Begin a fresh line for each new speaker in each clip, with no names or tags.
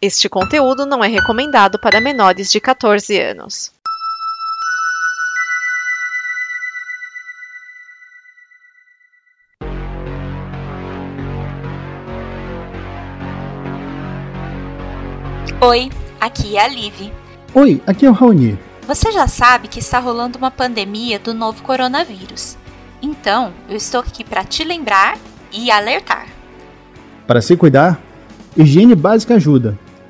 Este conteúdo não é recomendado para menores de 14 anos.
Oi, aqui é a Liv.
Oi, aqui é o Raoni.
Você já sabe que está rolando uma pandemia do novo coronavírus. Então, eu estou aqui para te lembrar e alertar.
Para se cuidar, higiene básica ajuda.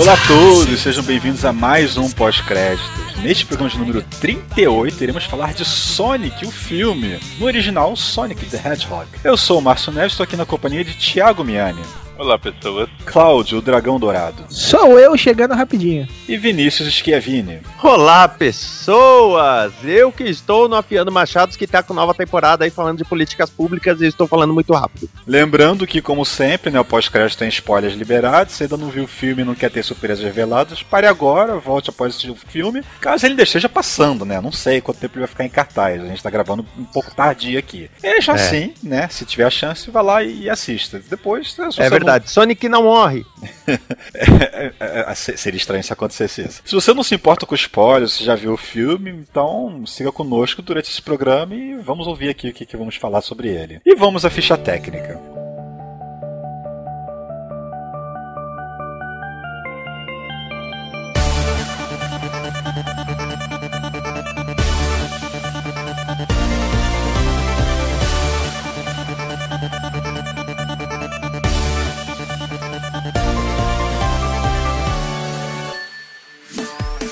Olá a todos, sejam bem-vindos a mais um pós-créditos. Neste programa de número 38, iremos falar de Sonic, o filme. No original, Sonic the Hedgehog. Eu sou o Márcio Neves, estou aqui na companhia de Thiago Miani,
Olá, pessoas.
Cláudio, o Dragão Dourado,
Sou eu chegando rapidinho.
e Vinícius Schiavini.
Olá, pessoas! Eu que estou no Afiando Machados, que tá com nova temporada aí falando de políticas públicas e estou falando muito rápido.
Lembrando que, como sempre, né, o pós-crédito tem spoilers liberados. Se ainda não viu o filme e não quer ter surpresas reveladas, pare agora, volte após assistir o filme. Caso ele ainda esteja passando, né? Não sei quanto tempo ele vai ficar em cartaz. A gente tá gravando um pouco tardio aqui. Mesmo
É.
assim, né? Se tiver a chance, vá lá e assista. Depois, se você
É verdade, Sonic não morre.
É, é, é, se- seria estranho se acontecesse isso. Se você não se importa com spoilers, você já viu o filme, então siga conosco durante esse programa e vamos ouvir aqui o que, que vamos falar sobre ele. E vamos à ficha técnica.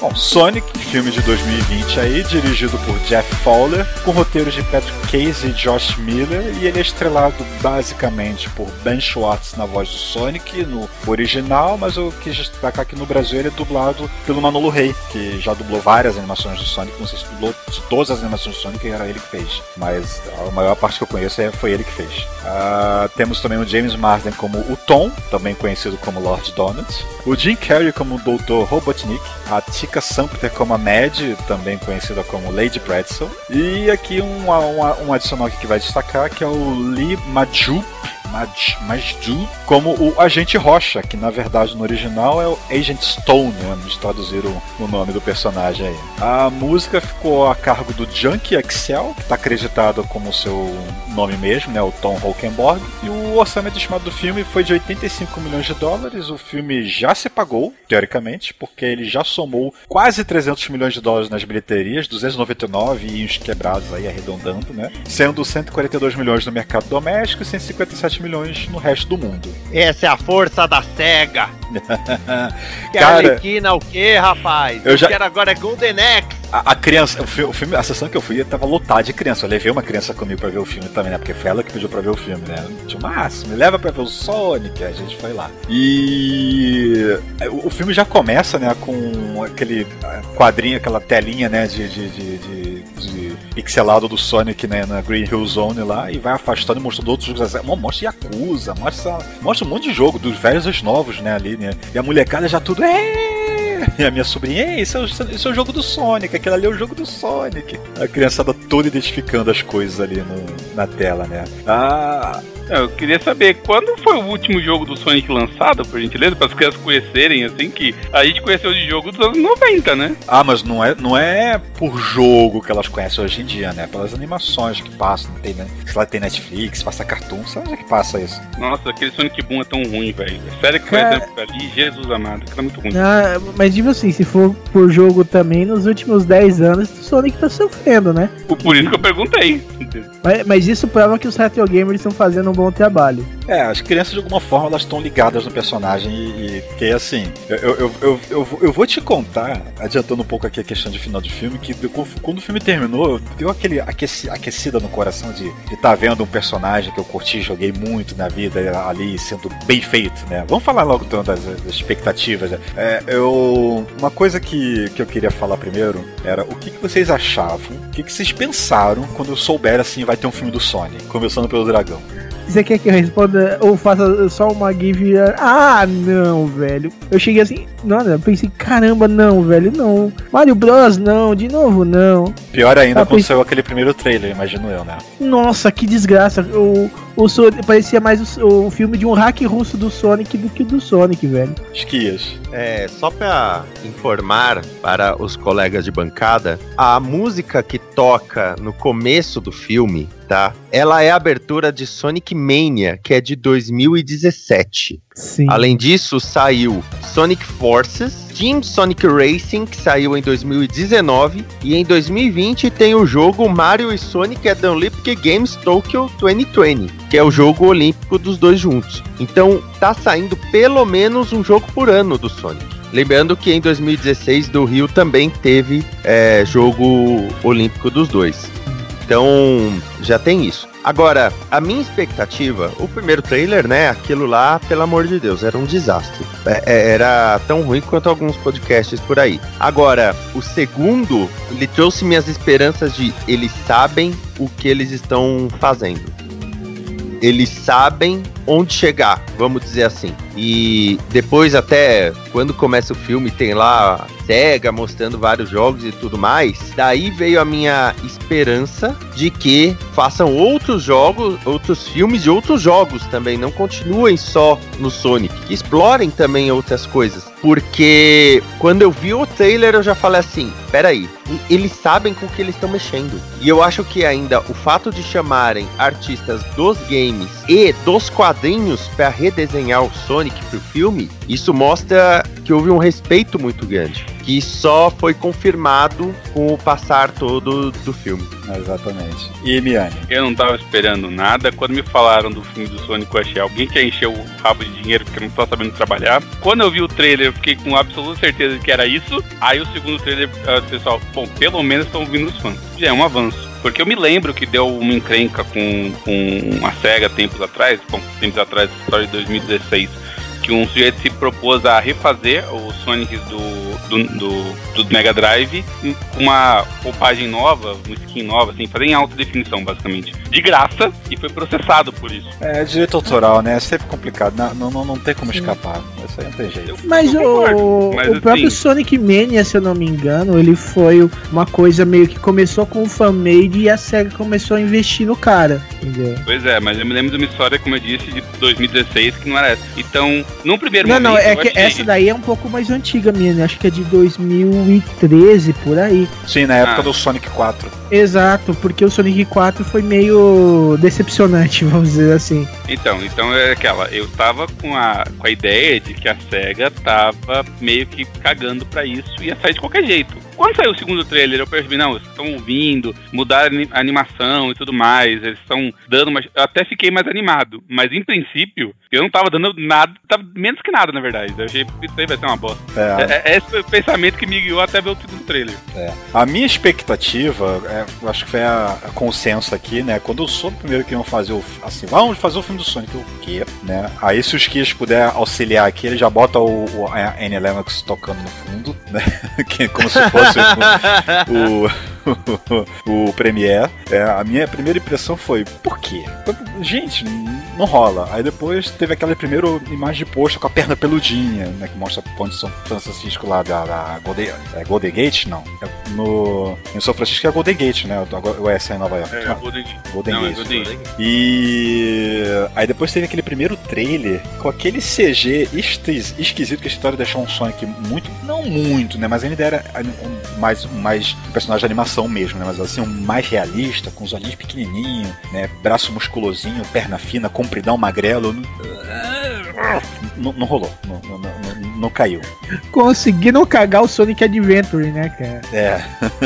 Bom, Sonic, filme de 2020 aí, dirigido por Jeff Fowler, com roteiros de Patrick Case e Josh Miller, e ele é estrelado basicamente por Ben Schwartz na voz do Sonic, no original, mas eu quis destacar que no Brasil ele é dublado pelo Manolo Rey, que já dublou várias animações do Sonic, não sei se dublou todas as animações do Sonic, era ele que fez, mas a maior parte que eu conheço é- foi ele que fez. Ah, temos também o James Marsden como o Tom, também conhecido como Lord Donut, o Jim Carrey como o Dr. Robotnik, a Tika Sumpter como a Mad, também conhecida como Lady Pretzel, e aqui um, um, um adicional que vai destacar, que é o Lee Majup, Maj, Majdu, como o Agente Rocha, que na verdade no original é o Agent Stone, né? Eles traduziram o nome do personagem aí. A música ficou a cargo do Junkie Excel, que está acreditado como seu nome mesmo, né? O Tom Holkenborg. E o orçamento estimado do filme foi de 85 milhões de dólares. O filme já se pagou, teoricamente, porque ele já somou quase 300 milhões de dólares nas bilheterias, 299 e uns quebrados aí, arredondando, né? Sendo 142 milhões no mercado doméstico e 157 milhões no resto do mundo.
Essa é a força da SEGA. Que
Cara-
Arlequina o quê, rapaz?
Eu
Eu,
já-
quero agora é Golden Axe.
A, a criança, o, fi- o filme, a sessão que eu fui tava lotada de criança. Eu levei uma criança comigo pra ver o filme também, né? Porque foi ela que pediu pra ver o filme, né? Tio Márcio, me leva pra ver o Sonic. A gente foi lá. E o, filme já começa, né? Com aquele quadrinho, aquela telinha, né? De, de, de, de- de pixelado do Sonic né, na Green Hill Zone lá. E vai afastando e mostrando outros jogos. Mo- Mostra Yakuza, mostra, mostra um monte de jogo, dos velhos aos novos, né? Ali, né? E a molecada já tudo. "É!" A minha sobrinha, Ei, esse é, o, esse é o jogo do Sonic, aquele ali é o jogo do Sonic. A criançada toda identificando as coisas ali no- na tela, né? Ah,
Eu queria saber quando foi o último jogo do Sonic lançado, por gentileza, para as crianças conhecerem, assim, que a gente conheceu de jogo dos anos 90, né?
Ah, mas não é, não é por jogo que elas conhecem hoje em dia, né? Pelas animações que passam, tem, né? Sei lá, tem Netflix, passa cartoon, sabe onde é que passa isso?
Nossa, aquele Sonic Boom é tão ruim, velho. É sério que foi exemplo ali, Jesus amado, aquilo é muito ruim.
Ah, mas tipo assim, se for por jogo também, nos últimos 10 anos o Sonic tá sofrendo, né?
Por, por isso que eu perguntei.
Mas, mas isso prova que os retro gamers estão fazendo um bom trabalho.
É, as crianças de alguma forma elas estão ligadas no personagem e, e que assim, eu, eu, eu, eu, eu vou- eu te contar, adiantando um pouco aqui a questão de final de filme, que quando o filme terminou, deu aquele aqueci, aquecida no coração de estar vendo um personagem que eu curti, joguei muito na vida ali sendo bem feito, né? Vamos falar logo então das, das expectativas. né? É, eu, uma coisa que, que eu queria falar primeiro era o que, que vocês achavam, o que, que vocês pensaram quando souberam assim vai ter um filme do Sonic, começando pelo dragão.
Você quer que eu responda ou faça só uma give? Ah, não, velho. Eu cheguei assim, não, eu pensei, caramba, não, velho, não. Mario Bros, não, de novo, não.
Pior ainda
Ah, pois-
saiu aquele primeiro trailer, imagino eu, né?
Nossa, que desgraça. O, o Sonic parecia mais o, o filme de um hack russo do Sonic do que do Sonic, velho.
Esquias.
É, só pra informar para os colegas de bancada, a música que toca no começo do filme, tá? Ela é a abertura de Sonic Mania, que é de 2017.
Sim.
Além disso, saiu Sonic Forces, Team Sonic Racing, que saiu em 2019, e em 2020 tem o jogo Mario e Sonic at the Olympic Games Tokyo 2020, que é o jogo olímpico dos dois juntos. Então, tá saindo pelo menos um jogo por ano do Sonic. Lembrando que em 2016 do Rio também teve é, jogo olímpico dos dois. Então, já tem isso. Agora, a minha expectativa, o primeiro trailer, né? Aquilo lá, pelo amor de Deus, era um desastre. É- é- era tão ruim quanto alguns podcasts por aí. Agora, o segundo, ele trouxe minhas esperanças de eles sabem o que eles estão fazendo. Eles sabem onde chegar, vamos dizer assim. E depois, até quando começa o filme, tem lá SEGA mostrando vários jogos e tudo mais. Daí veio a minha esperança de que façam outros jogos, outros filmes de outros jogos também. Não continuem só no Sonic. Explorem também outras coisas. Porque quando eu vi o trailer, eu já falei assim: peraí, eles sabem com o que eles estão mexendo. E eu acho que ainda o fato de chamarem artistas dos games e dos quadrinhos para redesenhar o Sonic pro filme, isso mostra que houve um respeito muito grande. Que só foi confirmado com o passar todo do filme.
Exatamente. E Miane?
Eu não tava esperando nada. Quando me falaram do filme do Sonic, eu achei alguém que encheu o rabo de dinheiro porque não tá sabendo trabalhar. Quando eu vi o trailer, eu fiquei com absoluta certeza de que era isso. Aí o segundo trailer, ah, pessoal, bom, pelo menos estão ouvindo os fãs. Já é um avanço. Porque eu me lembro que deu uma encrenca com, com a SEGA tempos atrás, bom, tempos atrás, história de 2016, que um sujeito se propôs a refazer os Sonics do, do, do, do Mega Drive com uma roupagem nova, uma skin nova, assim, fazer em alta definição, basicamente. De graça, e foi processado por isso.
É, direito autoral, né? É sempre complicado. Não, não, não, não tem como escapar. Isso aí não tem jeito.
Mas o,
concordo, mas
o próprio
assim-
Sonic Mania, se eu não me engano, ele foi uma coisa meio que começou com o fan-made e a SEGA começou a investir no cara. Entendeu?
Pois é, mas eu me lembro de uma história, como eu disse, de 2016, que não era essa. Então, num primeiro
Não,
momento.
não, é
eu
que
achei-
essa daí é um pouco mais antiga minha, acho que é de 2013, por aí.
Sim, na época
Ah.
do Sonic 4.
Exato, porque o Sonic 4 foi meio decepcionante, vamos dizer assim.
Então, então é aquela. Eu tava com a, com a ideia de que a SEGA tava meio que cagando pra isso e ia sair de qualquer jeito. Quando saiu o segundo trailer, eu percebi, não, eles estão ouvindo, mudaram a ani- a animação e tudo mais, eles estão dando uma. Eu até fiquei mais animado. Mas em princípio, eu não tava dando nada, tava menos que nada, na verdade. Eu achei que isso aí vai ser uma bosta.
É,
É, é esse foi o pensamento que me guiou até ver o segundo trailer.
A minha expectativa, é, eu acho que foi a, a consenso aqui, né? Quando eu soube primeiro que iam fazer o. Assim, vamos fazer o filme do Sonic, o quê? Né? Aí se os Kias puder auxiliar aqui, ele já bota o, o a Annie Lennox tocando no fundo, né? Como se fosse o, o, o Premiere. É, a minha primeira impressão foi, por quê? Gente, não rola. Aí depois teve aquela primeira imagem de posta com a perna peludinha, né? Que mostra a ponte de São Francisco lá da, da Golden, é, Golden Gate, não. É no, em São Francisco é Golden Gate, né? O, S é em Nova York.
É,
Não,
Golden,
Golden
não, é
Gate.
Golden Gate.
E aí depois teve aquele primeiro trailer com aquele CG esquis- esquisito que a história deixou um Sonic muito, não muito, né, mas ainda era um, mais mais um personagem de animação mesmo, né, mas assim um mais realista, com os olhinhos pequenininhos, né, braço musculosinho, perna fina, compridão, magrelo. Não, não rolou, não, não, não- não caiu.
Conseguiram cagar o Sonic Adventure, né, cara?
É.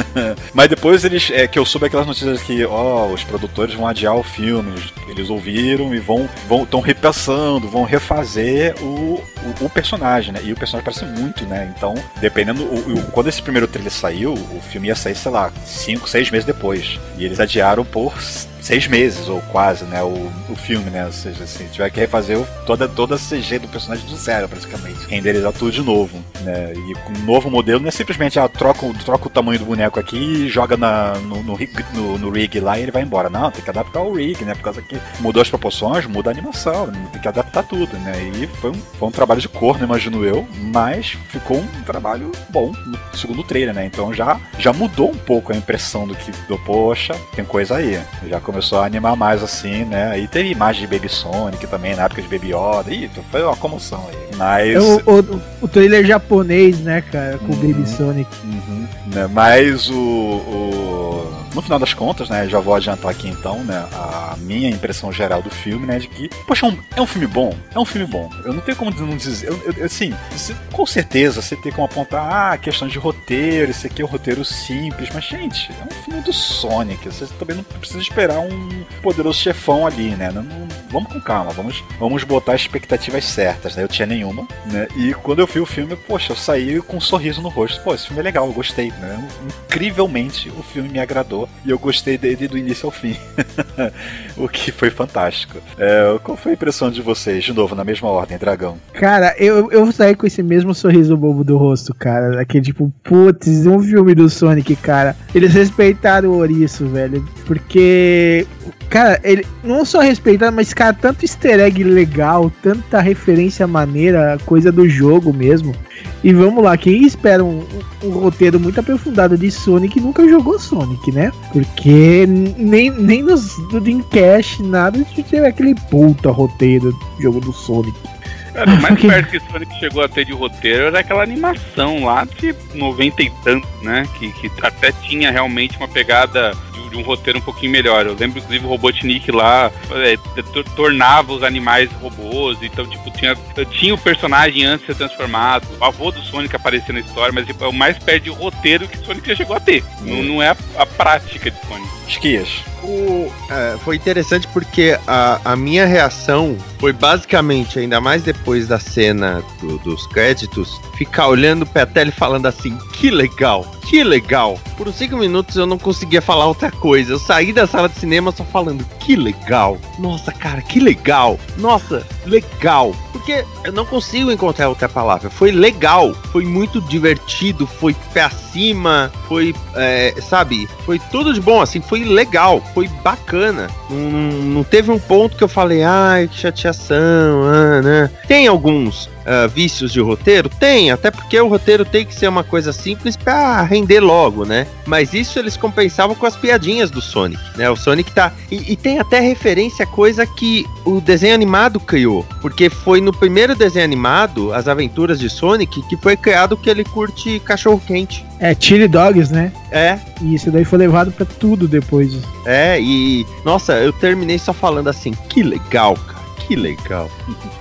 Mas depois eles. É que eu soube aquelas notícias que, ó, os produtores vão adiar o filme. Eles, ouviram e vão. vão estão repensando, vão refazer o, o, o personagem, né? E o personagem parece muito, né? Então, dependendo. O, o- quando esse primeiro trailer saiu, o filme ia sair, sei lá, 5, 6 meses depois. E eles adiaram por seis meses, ou quase, né? O, o filme, né? Ou seja, assim, tiver que refazer toda, toda a CG do personagem do zero, praticamente. Renderizar tudo de novo, né? E com um novo modelo não é simplesmente, ah, troca, troca o tamanho do boneco aqui e joga na, no, no, rig- no- no rig lá e ele vai embora. Não, tem que adaptar o rig, né? Por causa que mudou as proporções, muda a animação, tem que adaptar tudo, né? E foi um, foi um trabalho de corno, imagino eu, mas ficou um trabalho bom no segundo trailer, né? Então já, já mudou um pouco a impressão do que, do, poxa, tem coisa aí. Já começou a animar mais assim, né? Aí teve imagem de Baby Sonic também, na época de Baby Yoda. Ih, foi uma comoção aí. Mas.
É o, o, o trailer japonês, né, cara, com o
Uhum.
Baby Sonic.
Uhum, né, Mas o, o- No final das contas, né? Já vou adiantar aqui então, né? A minha impressão geral do filme, né? De que, poxa, é um, é filme bom. É um filme bom. Eu não tenho como não dizer. Eu, eu- assim, com certeza você tem como apontar, ah, questão de roteiro, esse aqui é um roteiro simples. Mas, gente, é um filme do Sonic. Você também não precisa esperar um poderoso chefão ali, né? Não- não- vamos com calma, vamos, vamos botar as expectativas certas, né? Eu tinha nenhuma, né? E quando eu vi o filme, poxa, eu saí com um sorriso no rosto. Pô, esse filme é legal, eu gostei, né? Incrivelmente o filme me agradou e eu gostei dele do início ao fim. o que foi fantástico. É, qual foi a impressão de vocês? De novo, na mesma ordem, Dragão.
Cara, eu, eu saí com esse mesmo sorriso bobo do rosto, cara. Aquele tipo, putz, um filme do Sonic, cara. Eles respeitaram o ouriço, velho. Porque, cara, ele não só respeitaram, mas, cara, tanto easter egg legal, tanta referência maneira, coisa do jogo mesmo. E vamos lá, quem espera um, um- um roteiro muito aprofundado de Sonic nunca jogou Sonic, né? Porque nem, nem nos do Dreamcast, nada de ter aquele puta roteiro do jogo do Sonic.
Cara, o mais perto que Sonic chegou a ter de roteiro era aquela animação lá de 90 e tanto, né? Que, que até tinha realmente uma pegada de, de um roteiro um pouquinho melhor. Eu lembro, inclusive, o Robotnik lá é, tor- tornava os animais robôs, então, tipo, tinha, tinha o personagem antes de ser transformado, o avô do Sonic aparecia na história, mas tipo, é o mais perto de roteiro que Sonic já chegou a ter. Não, não é a, a prática de Sonic.
Esquias.
O- é, foi interessante porque a, a minha reação foi basicamente, ainda mais depois da cena do- dos créditos, ficar olhando pra tela e falando assim: que legal, que legal. Por cinco minutos eu não conseguia falar outra coisa. Eu saí da sala de cinema só falando: que legal. Nossa, cara, que legal. Nossa, legal. Porque eu não consigo encontrar outra palavra. Foi legal, foi muito divertido, foi pra cima, foi, é, sabe, foi tudo de bom, assim, foi legal, foi bacana. Não, não teve um ponto que eu falei, ai, que chateação, ah, né? Tem alguns ah, vícios de roteiro? Tem, até porque o roteiro tem que ser uma coisa simples pra render logo, né? Mas isso eles compensavam com as piadinhas do Sonic, né? O Sonic tá. E, e tem até referência a coisa que o desenho animado criou. Porque foi no primeiro desenho animado, As Aventuras de Sonic, que foi criado que ele curte cachorro-quente.
É, Chili Dogs, né?
É,
E isso daí foi levado pra tudo depois.
é, e. Nossa, eu terminei só falando assim, que legal, cara, que legal.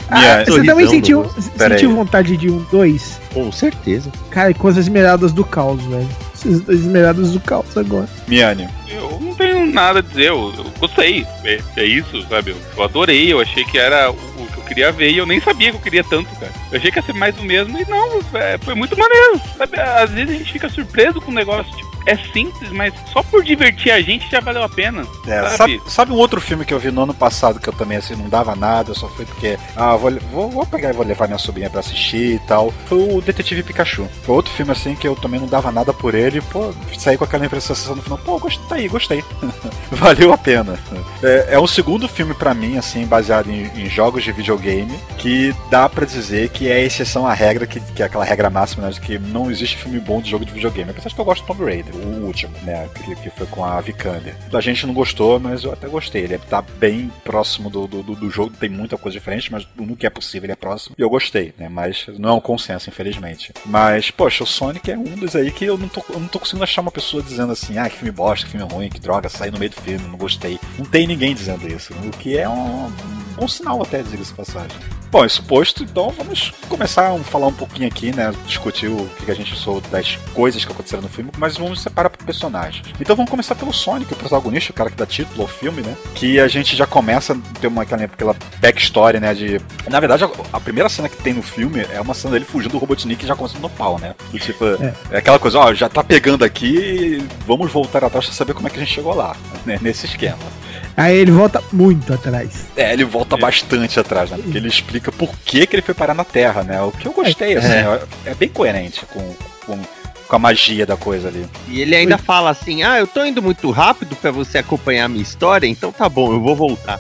Ah, você também sentiu, sentiu vontade de um 2?
Com certeza.
Cara, com as esmeradas do caos, velho. Essas esmeradas do caos agora.
Miane.
Eu não tenho nada a dizer, eu, eu gostei. É, é isso, sabe? Eu, eu adorei, eu achei que era o, o que eu queria ver e eu nem sabia que eu queria tanto, cara. Eu achei que ia ser mais do mesmo e não, é, foi muito maneiro, sabe? Às vezes a gente fica surpreso com um negócio, tipo, é simples, mas só por divertir a gente já valeu a pena.
É,
sabe?
sabe, um outro filme que eu vi no ano passado que eu também assim não dava nada, só foi porque ah, vou, vou, vou pegar e vou levar minha sobrinha pra assistir e tal. Foi o Detetive Pikachu. Foi outro filme assim que eu também não dava nada por ele, pô, saí com aquela impressão no final, pô, gostei, tá aí, gostei. Valeu a pena. É, é um segundo filme pra mim, assim, baseado em, em jogos de videogame, que dá pra dizer que é exceção à regra, que, que é aquela regra máxima, né, de que não existe filme bom de jogo de videogame. Apesar de que eu gosto do Tomb Raider, o último, né, que, que foi com a Vikander. A gente não gostou, mas eu até gostei. Ele tá bem próximo do, do, do- jogo, tem muita coisa diferente, mas no que é possível ele é próximo. E eu gostei, né, mas não é um consenso, infelizmente. Mas, poxa, o Sonic é um dos aí que eu não tô, eu não tô conseguindo achar uma pessoa dizendo assim, ah, que filme bosta, que filme ruim, que droga, saí no meio do filme, não gostei. Não tem ninguém dizendo isso, o que é um, um bom sinal até, diga-se passagem. Bom, isso posto, então vamos começar a falar um pouquinho aqui, né? Discutir o que a gente soube das coisas que aconteceram no filme, mas vamos separar por personagens. Então vamos começar pelo Sonic, o protagonista, o cara que dá título ao filme, né? Que a gente já começa a ter uma, aquela, aquela backstory, né? De. Na verdade, a, a primeira cena que tem no filme é uma cena dele fugindo do Robotnik e já começando no pau, né? Do tipo, é. aquela coisa, ó, já tá pegando aqui, vamos voltar atrás pra saber como é que a gente chegou lá, né? Nesse esquema.
Aí ele volta muito atrás.
É, ele volta bastante atrás, né? Porque ele explica por que, que ele foi parar na Terra, né? O que eu gostei, assim, é, é bem coerente com, com, com a magia da coisa ali.
E ele ainda fala assim: Ah, eu tô indo muito rápido pra você acompanhar a minha história, então tá bom, eu vou voltar.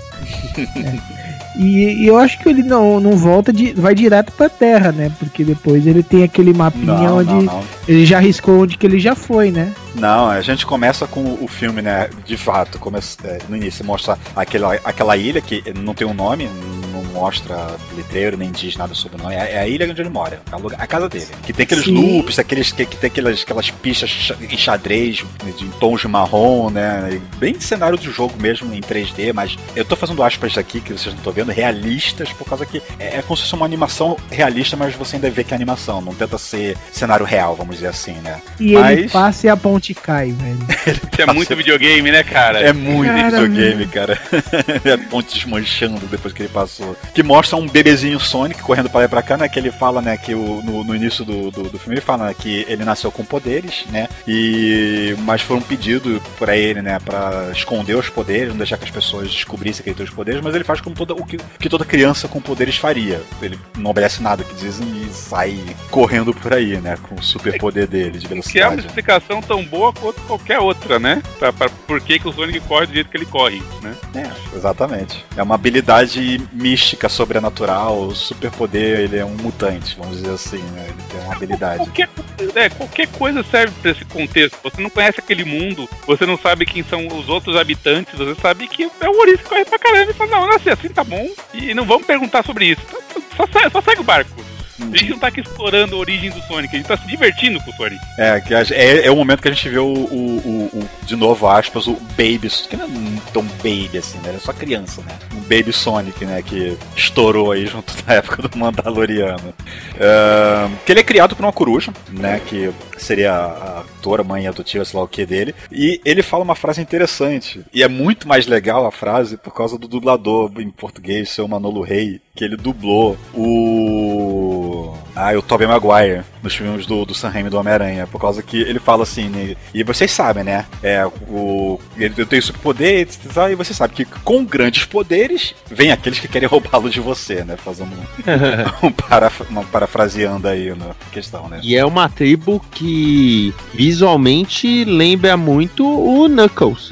E, e eu acho que ele não, não volta, de, vai direto pra terra, né? Porque depois ele tem aquele mapinha
Não,
onde
não, não.
ele já arriscou onde que ele já foi, né?
Não, a gente começa com o filme, né? De fato, começa, é, no início mostra aquela, aquela ilha que não tem um nome, não mostra letreiro, nem diz nada sobre o nome. É, é a ilha onde ele mora, é o lugar- a casa dele. Que tem aqueles
Sim.
loops, aqueles, que, que tem aquelas, aquelas pistas em xadrez, de tons de marrom, né? Bem cenário do jogo mesmo, em 3D, mas eu tô fazendo aspas aqui, que vocês não estão vendo, realistas, por causa que é, é como se fosse uma animação realista, mas você ainda vê que é animação, não tenta ser cenário real, vamos dizer assim, né?
E
Mas-
ele passa e a ponte cai, velho.
Isso é muito videogame, né, cara?
É muito
Cara,
videogame, cara. é a ponte desmanchando depois que ele passou. Que mostra um bebezinho Sonic correndo pra lá e pra cá, né? Que ele fala, né, que o, no, no início do, do, do filme ele fala né, que ele nasceu com poderes, né? E. Mas foi um pedido pra ele, né, pra esconder os poderes, não deixar que as pessoas descobrissem que ele tem os poderes, mas ele faz como toda, o que, que toda criança com poderes faria. Ele não obedece nada que dizem e sai correndo por aí, né? Com o superpoder dele de
Que é uma
velocidade.
explicação tão boa quanto qualquer outra, né? Pra, pra por que, que o Sonic corre do jeito que ele corre, né?
É, exatamente. É uma habilidade mística, sobrenatural, o superpoder, ele é um mutante, vamos dizer assim, né? Ele tem uma habilidade.
Qualquer, é, qualquer coisa serve pra esse contexto. Você não conhece aquele mundo, você não sabe quem são os outros habitantes, você sabe que é o Ouriço que corre pra caramba e fala, não, não, assim, assim tá bom, e não vamos perguntar sobre isso. Só, só, segue o barco. A gente não tá aqui explorando a origem do Sonic, a gente tá se divertindo com o Sonic.
É, que é, é o momento que a gente vê o, o- o- o- de novo, aspas, o Baby, que não é tão baby assim, né? Ele é só criança, né? Um Baby Sonic, né? Que estourou aí junto na época do Mandaloriano. Que ele é criado por uma coruja, né? Que seria a atora, mãe adotiva, sei lá o que dele. E ele fala uma frase interessante. E é muito mais legal a frase por causa do dublador em português, seu Manolo Rey, que ele dublou o. Ah, o Tobey Maguire nos filmes do, do Sam Raimi do Homem-Aranha. Por causa que ele fala assim, né, e vocês sabem, né? É, o, ele- eu tenho superpoder, e você sabe que com grandes poderes vem aqueles que querem roubá-lo de você, né? Fazendo um, um paraf- uma parafraseando aí na questão, né?
E é uma tribo que visualmente lembra muito o Knuckles.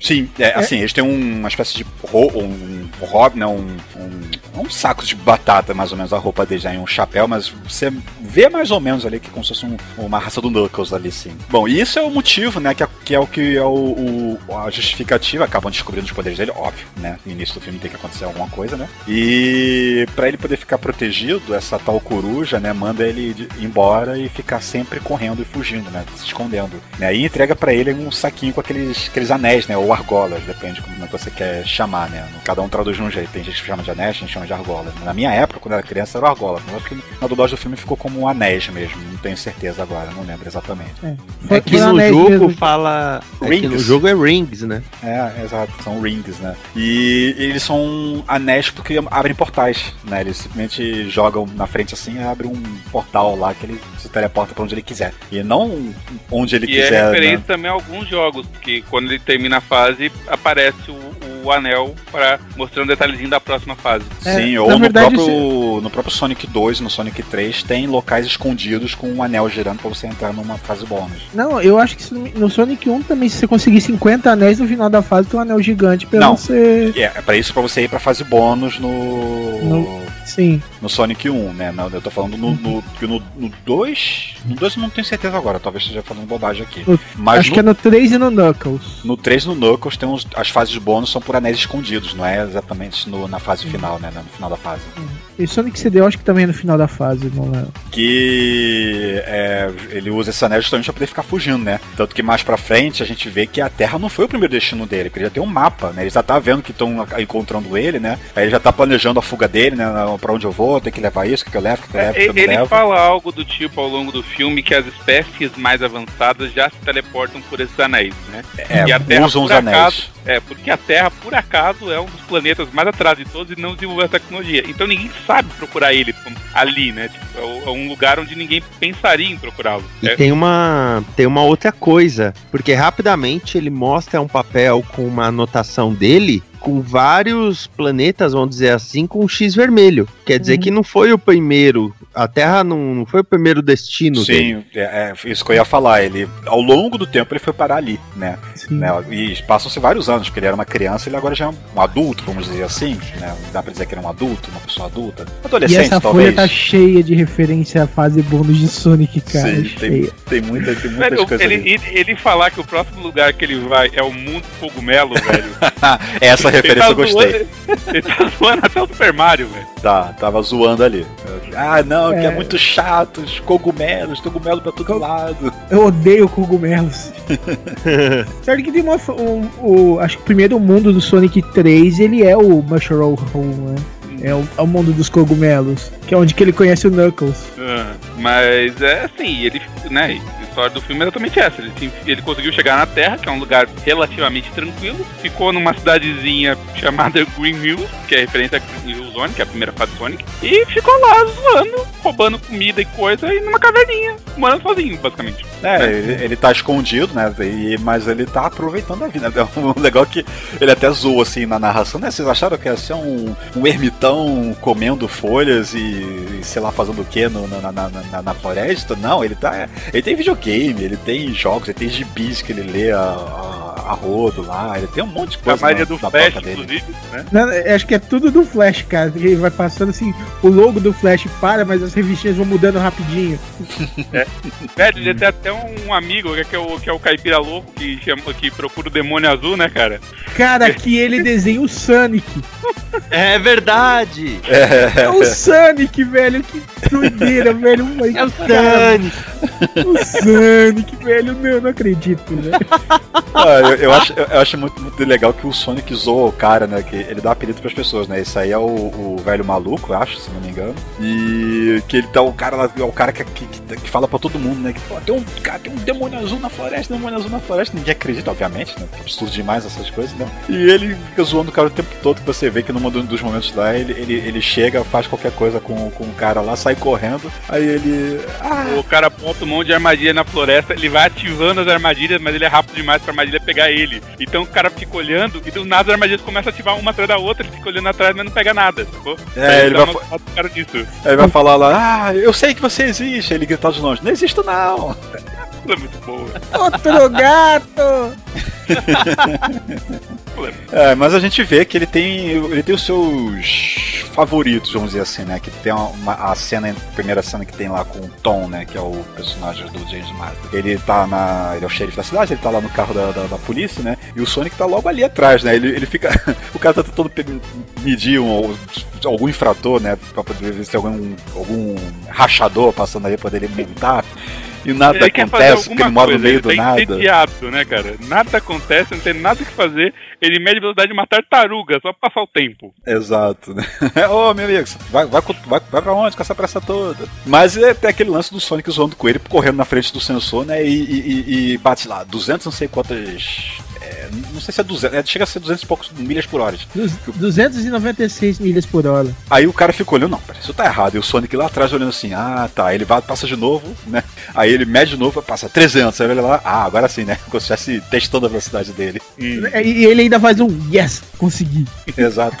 Sim, é, assim, eles têm uma espécie de ro um rob, né, um, um, um saco de batata, mais ou menos, a roupa deles, né, e um chapéu, mas você vê mais ou menos ali que é como se fosse um- uma raça do Knuckles ali, sim. Bom, e isso é o motivo, né, que é, que é o que é o, o- a justificativa, acabam descobrindo os poderes dele, óbvio, né, no início do filme tem que acontecer alguma coisa, né, e pra ele poder ficar protegido, essa tal coruja, né, manda ele embora e ficar sempre correndo e fugindo, né, se escondendo, né, e entrega pra ele um saquinho com aqueles, aqueles anéis, né, ou argolas, depende de como é que você quer chamar, né, cada um traduz de um jeito, tem gente que chama de anéis, tem gente que chama de argolas. Na minha época, quando eu era criança, era argola, mas acho que na dublagem do filme ficou como anéis mesmo, não tenho certeza agora, não lembro exatamente.
É
Foi-
que no
anéis
jogo
mesmo.
fala. É que no
Rings.
jogo é Rings, né?
É, exato, são rings, né? E eles são anéis porque abrem portais, né? Eles simplesmente jogam na frente assim e abrem um portal lá que ele se teleporta pra onde ele quiser. E não onde ele
E é
quiser.
referência
né?
também a alguns jogos, porque quando ele termina a fase, aparece o, o anel para mostrar um detalhezinho da próxima fase.
É,
Sim, ou no,
verdade,
próprio, no próprio Sonic 2 no Sonic 3 tem locais escondidos com um anel girando pra você entrar numa fase bônus.
Não, eu acho que no Sonic 1 também, se você conseguir 50 anéis no final da fase, tem um anel gigante pra
Não.
você.
É, é pra isso pra você ir pra fase bônus no.
No- Sim.
no Sonic 1, né? Não, eu tô falando no, no, que no, no 2. No 2 eu não tenho certeza agora, talvez esteja falando bobagem aqui.
No-
Mas
acho
no,
que é no 3 e no Knuckles.
no 3 no Knuckles tem uns, as fases bônus são por anéis escondidos, não é exatamente no- na fase final, né? No final da fase.
E Sonic CD eu acho que também é no final da fase, não é?
Que é, ele usa esse anel justamente pra poder ficar fugindo, né? Tanto que mais pra frente a gente vê que a Terra não foi o primeiro destino dele, porque ele já tem um mapa, né? Ele já tá vendo que estão encontrando ele, né? Aí ele já tá planejando a fuga dele, né? Pra onde eu vou, tem que levar isso, o que eu levo, o que eu levo, o que eu
É, ele
levo.
fala algo do tipo ao longo do filme que as espécies mais avançadas já se teleportam por esses anéis, né?
É,
E a Terra,
usam os
por
anéis.
acaso, É, porque a Terra, por acaso, é um dos planetas mais atrasados de todos e não desenvolveu essa tecnologia. Então ninguém sabe procurar ele ali, né? Tipo, é é um lugar onde ninguém pensaria em procurá-lo.
E tem uma tem uma outra coisa, porque rapidamente ele mostra um papel com uma anotação dele com vários planetas, vamos dizer assim, com um X vermelho. Quer dizer
Uhum.
que não foi o primeiro, a Terra não, não foi o primeiro destino dele.
Sim, é, é isso que eu ia falar. Ele, ao longo do tempo, ele foi parar ali, né? Né? E passam-se vários anos, porque ele era uma criança, ele agora já é um adulto, vamos dizer assim, né? Dá pra dizer que ele é um adulto, uma pessoa adulta.
E
Adolescente,
essa
talvez.
folha tá cheia de referência à fase bônus de Sonic, cara.
Sim, tem,
cheia.
tem, muita, tem muitas
Velho,
coisas
ele, ele, ele falar que o próximo lugar que ele vai é o mundo cogumelo, velho.
Essa referência eu
Ele tá
gostei.
zoando- Ele tá zoando até o Super Mario, velho.
Tá, tava zoando ali. Ah, não, que é
É.
muito chato, os cogumelos, cogumelo pra todo lado.
Eu odeio cogumelos. Certo que tem uma. Um, o, acho que o primeiro mundo do Sonic 3 ele é o Mushroom Hole, né? É o, é o mundo dos cogumelos. Que é onde que ele conhece o Knuckles.
Ah, Mas é assim, ele, né, a história do filme é exatamente essa. Ele, ele conseguiu chegar na Terra, que é um lugar relativamente tranquilo, ficou numa cidadezinha chamada Green Hills, que é referência a Green Hill Zone, que é a primeira fase do Sonic, e ficou lá zoando, roubando comida e coisa, e numa caverninha, morando sozinho, basicamente.
É, ele, ele tá escondido, né? e- mas ele tá aproveitando a vida. O legal é que ele até zoa assim na narração, né? Vocês acharam que ia ser um, um ermitão comendo folhas e, sei lá, fazendo o que na, na, na, na floresta? Não, ele tá. Ele tem videogame, ele tem jogos, ele tem gibis que ele lê a, a, a rodo lá, ele tem um monte de
A
coisa.
maioria
na-
do
na
Flash, inclusive, né?
Não, acho que é tudo do Flash, cara. Ele vai passando assim, o logo do Flash para, mas as revistinhas vão mudando rapidinho.
Velho, ele tem até um amigo que é o, que é o Caipira Louco, que, chama, que procura o demônio azul, né, cara?
Cara, que ele desenha o Sonic.
É verdade!
É o Sonic, velho. Que doideira, velho.
É o Sonic!
O Sonic, velho. Não, eu não acredito, velho.
Ah, eu, eu acho, eu, acho muito, muito legal que o Sonic zoa o cara, né? Que ele dá apelido pras pessoas, né? Esse aí é o, o velho maluco, eu acho, se não me engano. E que ele tá o cara lá, é o cara que, que, que- fala pra todo mundo, né? Que pô, tem um cara, tem um demônio azul na floresta, demônio azul na floresta. Ninguém acredita, obviamente, né? É absurdo demais essas coisas, né? E ele fica zoando o cara o tempo todo, que você vê que num do- dos momentos lá, ele, ele, ele chega, faz qualquer coisa com, com o cara lá, sai correndo, aí ele. Ah,
O cara bota um monte de armadilha na floresta, ele vai ativando as armadilhas, mas ele é rápido demais pra armadilha pegar ele. Então o cara fica olhando e do nada as armadilhas começam a ativar uma atrás da outra, ele fica olhando atrás, mas não pega nada, sacou?
É,
Aí
ele vai
uma pro cara disso.
Aí ele vai falar lá, ah, eu sei que você existe. Aí ele grita de longe, não existo não.
É muito boa.
Outro gato!
É, mas a gente vê que ele tem, ele tem os seus favoritos, vamos dizer assim, né? Que tem uma, a cena, a primeira cena que tem lá com o Tom, né? Que é o personagem do James Marsden. Ele tá na, ele é o xerife da cidade, ele tá lá no carro da, da, da polícia, né? E o Sonic tá logo ali atrás, né? Ele, ele fica, o cara tá tentando medir um, algum infrator, né? Pra poder ver se tem algum, algum rachador passando aí pra poder multar. E nada
ele
acontece, porque ele mora
coisa,
no meio
ele
do
tá
nada.
entediado, né, cara? Nada acontece, não tem nada que fazer. Ele mede velocidade de uma tartaruga, só pra passar o tempo.
Exato, né? Ô, meu amigo, vai, vai, vai, vai pra onde com essa pressa toda? Mas é, tem aquele lance do Sonic zoando com ele, correndo na frente do sensor, né? E, e- e- e bate lá, 200 não sei quantas. É, não sei se é 200, é, chega a ser 200 e poucos milhas por hora.
Dos- 296 milhas por hora.
Aí o cara ficou olhando, não, isso tá errado. E o Sonic lá atrás olhando assim, ah, tá. Aí ele vai, passa de novo, né? Aí ele mede de novo, passa 300. Aí ele lá, ah, agora sim, né? Como se estivesse testando a velocidade dele.
E ele ainda faz um yes, consegui.
Exato.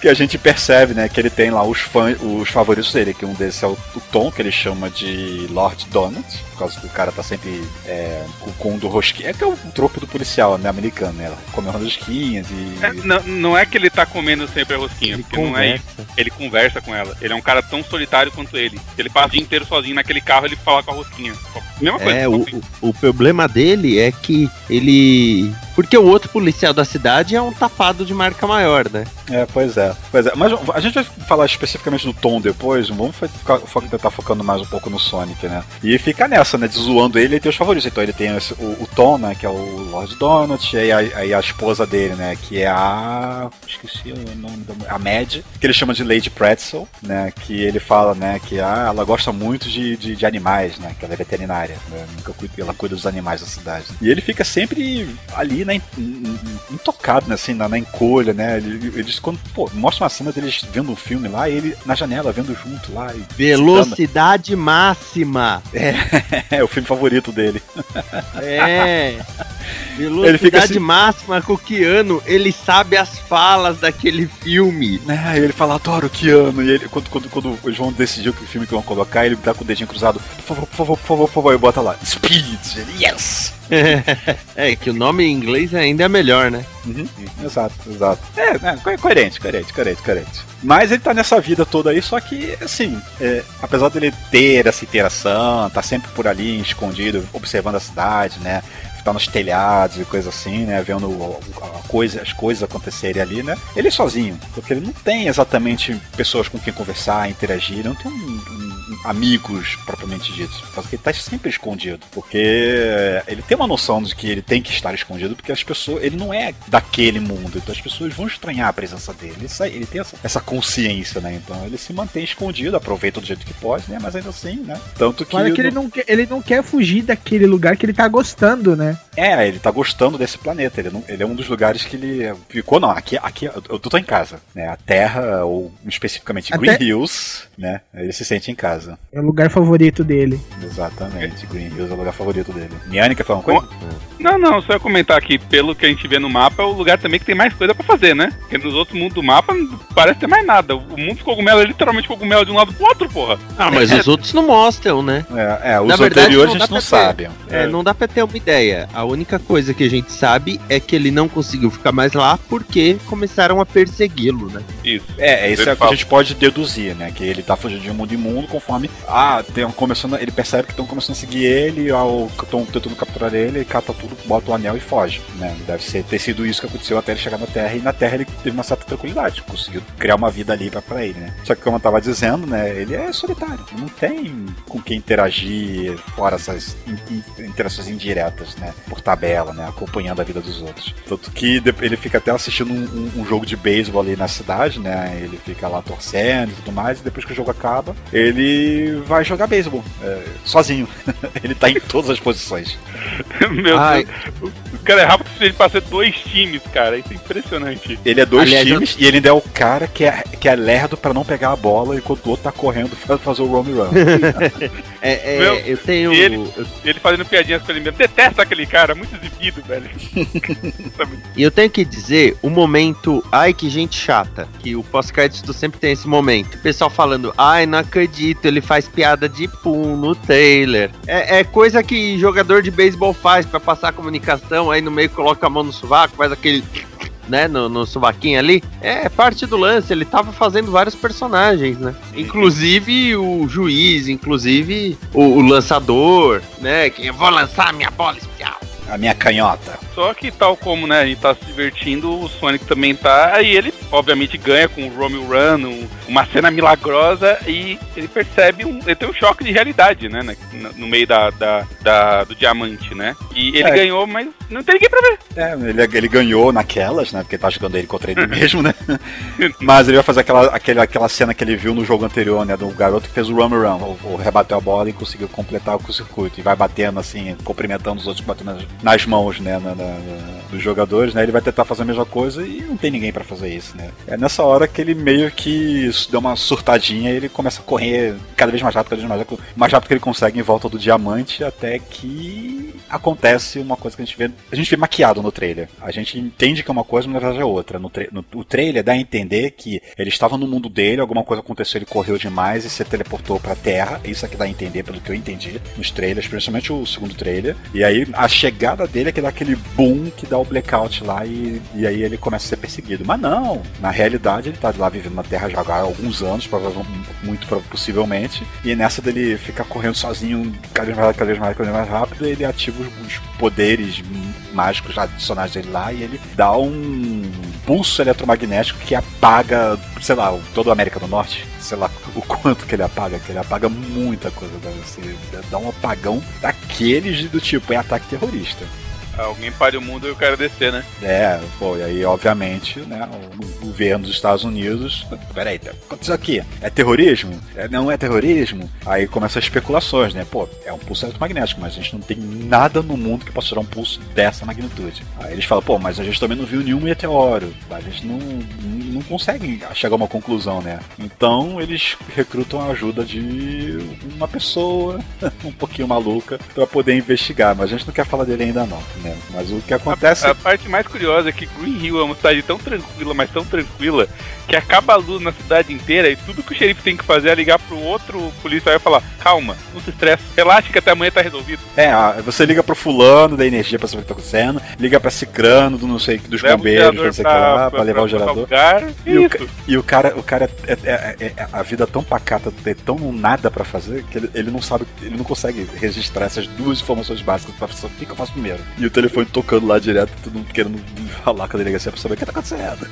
que a gente percebe, né, que ele tem lá os fãs, os favoritos dele, que um desses é o, o Tom, que ele chama de Lord Donut, por causa que o cara tá sempre é, com, um do rosquinha. É que é o tropo do policial, né, americano, né? Comendo rosquinhas e.
É, não, não é que ele tá comendo sempre a rosquinha, porque não é isso. Ele conversa com ela. Ele é um cara tão solitário quanto ele. Ele passa o dia inteiro sozinho naquele carro ele fala com a rosquinha. Mesma coisa.
É, o,
assim.
o, o problema dele é que ele. Porque o outro policial da cidade é um tapado de marca maior, né?
É, pois é. Pois é. Mas a gente vai falar especificamente do Tom depois, vamos ficar, tentar focando mais um pouco no Sonic, né? E fica nessa, né? De zoando ele e tem os favoritos. Então ele tem esse- o, o Tom, né? Que é o Lord Donut, e aí a, aí a esposa dele, né? Que é a. Esqueci o nome da mulher. A Mad, que ele chama de Lady Pretzel, né? Que ele fala, né? Que ah, ela gosta muito de, de, de animais, né? Que ela é veterinária. Né, nunca cuida, ela cuida dos animais da cidade. E ele fica sempre ali, né? in- in- Intocado, né? Assim, na, na encolha, né? Ele- Eles, quando, pô, mostra uma cena deles vendo um filme lá, e ele na janela vendo junto lá.
Velocidade máxima.
É, o filme favorito dele.
É.
Ele
Velocidade
fica assim-
máxima com o Keanu. Ele sabe as falas daquele filme.
Né, e ele fala, adoro o Keanu. E ele, quando, quando, quando eles vão decidir que filme que vão colocar, ele tá com o dedinho cruzado. Por favor, por favor, por favor, por favor. E bota lá, Speed. Ele, yes!
é, que o nome em inglês ainda é melhor, né?
Uhum, exato, exato. É, co- coerente, coerente, coerente, coerente. Mas ele tá nessa vida toda aí, só que, assim, é, apesar dele ter essa interação, tá sempre por ali, escondido, observando a cidade, né? Tá nos telhados e coisa assim, né? Vendo coisa, as coisas acontecerem ali, né? Ele é sozinho, porque ele não tem exatamente pessoas com quem conversar, interagir, não tem um- um- amigos propriamente ditos, por causa que ele tá sempre escondido. Porque ele tem uma noção de que ele tem que estar escondido, porque as pessoas. Ele não é daquele mundo, então as pessoas vão estranhar a presença dele. Ele, sai- ele tem essa, essa consciência, né? Então ele se mantém escondido, aproveita do jeito que pode, né? Mas ainda assim, né? Tanto que.
Olha que ele não, quer, ele não quer fugir daquele lugar que ele tá gostando, né?
É, ele tá gostando desse planeta. Ele, não- ele é um dos lugares que ele ficou, não. Aqui, aqui eu, tô em casa, né? A Terra, ou especificamente
Até-
Green Hills, né? Ele se sente em casa.
É o lugar favorito dele.
Exatamente. Green Hills é o lugar favorito dele. Niane quer falar uma coisa?
Não, não, só ia comentar aqui, pelo que a gente vê no mapa, é o lugar também que tem mais coisa pra fazer, né? Porque nos outros mundos do mapa não parece ter mais nada. O mundo de cogumelo é literalmente cogumelo de um lado pro outro, porra.
Ah, mas os outros não mostram, né?
É, é os
Na verdade,
anteriores
não
a gente não sabe.
É, não dá pra ter uma ideia. A única coisa que a gente sabe é que ele não conseguiu ficar mais lá porque começaram a persegui-lo, né?
Isso.
É, é isso é o que a gente pode deduzir, né? Que ele tá fugindo de um mundo imundo conforme. Ah, tem, começando, ele percebe que estão começando a seguir ele, estão tentando capturar ele, ele cata tudo, bota o anel e foge. Né? Deve ser, ter sido isso que aconteceu até ele chegar na Terra, e na Terra ele teve uma certa tranquilidade, conseguiu criar uma vida ali pra, pra ele, né? Só que como eu tava dizendo, né? Ele é solitário, não tem com quem interagir fora essas in- in- interações indiretas, né? Por tabela, né? Acompanhando a vida dos outros. Tanto que ele fica até assistindo um, um- um jogo de beisebol ali na cidade, né? Ele fica lá torcendo e tudo mais, e depois que o jogo acaba, ele vai jogar beisebol, é, sozinho. ele tá em todas as posições.
Meu
Ai.
Deus. O cara é rápido pra ser dois times, cara. Isso é impressionante.
Ele é dois
Aliás,
times e ele ainda é o cara que é, que é lerdo pra não pegar a bola enquanto o outro tá correndo pra fazer o roam run.
É, é,
Meu,
eu tenho.
ele?
eu-
Ele fazendo piadinhas com ele mesmo. Detesto aquele cara, muito exibido, velho.
E eu tenho que dizer, o momento, ai que gente chata, que o pós-crédito sempre tem esse momento. O pessoal falando, ai não acredito, ele faz piada de pum no trailer. É, é coisa que jogador de beisebol faz pra passar a comunicação, aí no meio coloca a mão no sovaco, faz aquele né, no, no sovaquinho ali, é parte do lance, ele tava fazendo vários personagens, né? Inclusive o juiz, inclusive o, o lançador, né, que eu vou lançar minha bola especial.
a minha canhota.
Só que tal como, né, a gente tá se divertindo, o Sonic também tá, aí ele obviamente ganha com o Romeo Run, um- uma cena milagrosa e ele percebe um, ele tem um choque de realidade, né, no, no meio da, da, da- do diamante, né? E ele
É.
ganhou, mas não tem ninguém pra ver.
É, ele, ele ganhou naquelas, né? Porque tá jogando ele contra ele mesmo, né? Mas ele vai fazer aquela, aquela, aquela cena que ele viu no jogo anterior, né? Do garoto que fez o run run, ou, ou rebateu a bola e conseguiu completar o circuito. E vai batendo assim, cumprimentando os outros, batendo nas, nas mãos, né? na- na- na- dos jogadores, né? Ele vai tentar fazer a mesma coisa e não tem ninguém pra fazer isso, né? É nessa hora que ele meio que deu uma surtadinha e ele começa a correr cada vez mais rápido, cada vez mais rápido, mais rápido que ele consegue em volta do diamante, até que acontece uma coisa que a gente vê. A gente vê maquiado no trailer. A gente entende que é uma coisa, mas na verdade é outra. No, tra- no- o trailer dá a entender que ele estava no mundo dele, alguma coisa aconteceu, ele correu demais e se teleportou pra Terra. Isso é que dá a entender, pelo que eu entendi nos trailers, principalmente o segundo trailer. E aí a chegada dele é que dá aquele boom que dá o blackout lá e, e aí ele começa a ser perseguido. Mas não, na realidade ele tá lá vivendo na Terra já há alguns anos, provavelmente, muito possivelmente. E nessa dele ficar correndo sozinho, cada vez mais, cada vez mais, cada vez mais rápido, ele ativa os, poderes mágicos adicionais dele lá e ele dá um pulso eletromagnético que apaga, sei lá, toda a América do Norte. Sei lá o quanto que ele apaga, que ele apaga muita coisa. Deve ser, dá um apagão daqueles do tipo, é ataque terrorista.
Alguém pare o mundo e eu quero descer, né?
É, pô, e aí, obviamente, né, o governo dos Estados Unidos. Peraí, tá- aconteceu aqui? É terrorismo? É, não é terrorismo? Aí começam as especulações, né? Pô, é um pulso eletromagnético, mas a gente não tem nada no mundo que possa tirar um pulso dessa magnitude. Aí eles falam, pô, mas a gente também não viu nenhum meteoro. A gente não, não, consegue chegar a uma conclusão, né? Então eles recrutam a ajuda de uma pessoa um pouquinho maluca pra poder investigar, mas a gente não quer falar dele ainda não, né? Mas o que acontece
A, a parte mais curiosa é que Green Hill é uma cidade tão tranquila, mas tão tranquila, que acaba a luz na cidade inteira e tudo que o xerife tem que fazer é ligar pro outro policial e falar: calma, não se estresse, relaxa que até amanhã tá resolvido.
É, ah, você liga pro fulano da energia pra saber o que tá acontecendo, liga pra cicrano do não sei dos
Leva o
bombeiros, não sei o que lá, pra, levar o
pra
gerador.
lugar,
E o, e o cara, o cara é, é- é- é- a vida tão pacata, tem tão nada pra fazer, que ele, ele não sabe, ele não consegue registrar essas duas informações básicas pra pessoa, o que, que eu faço primeiro? E o telefone tocando lá direto, todo mundo querendo falar com a delegacia pra saber o que tá acontecendo.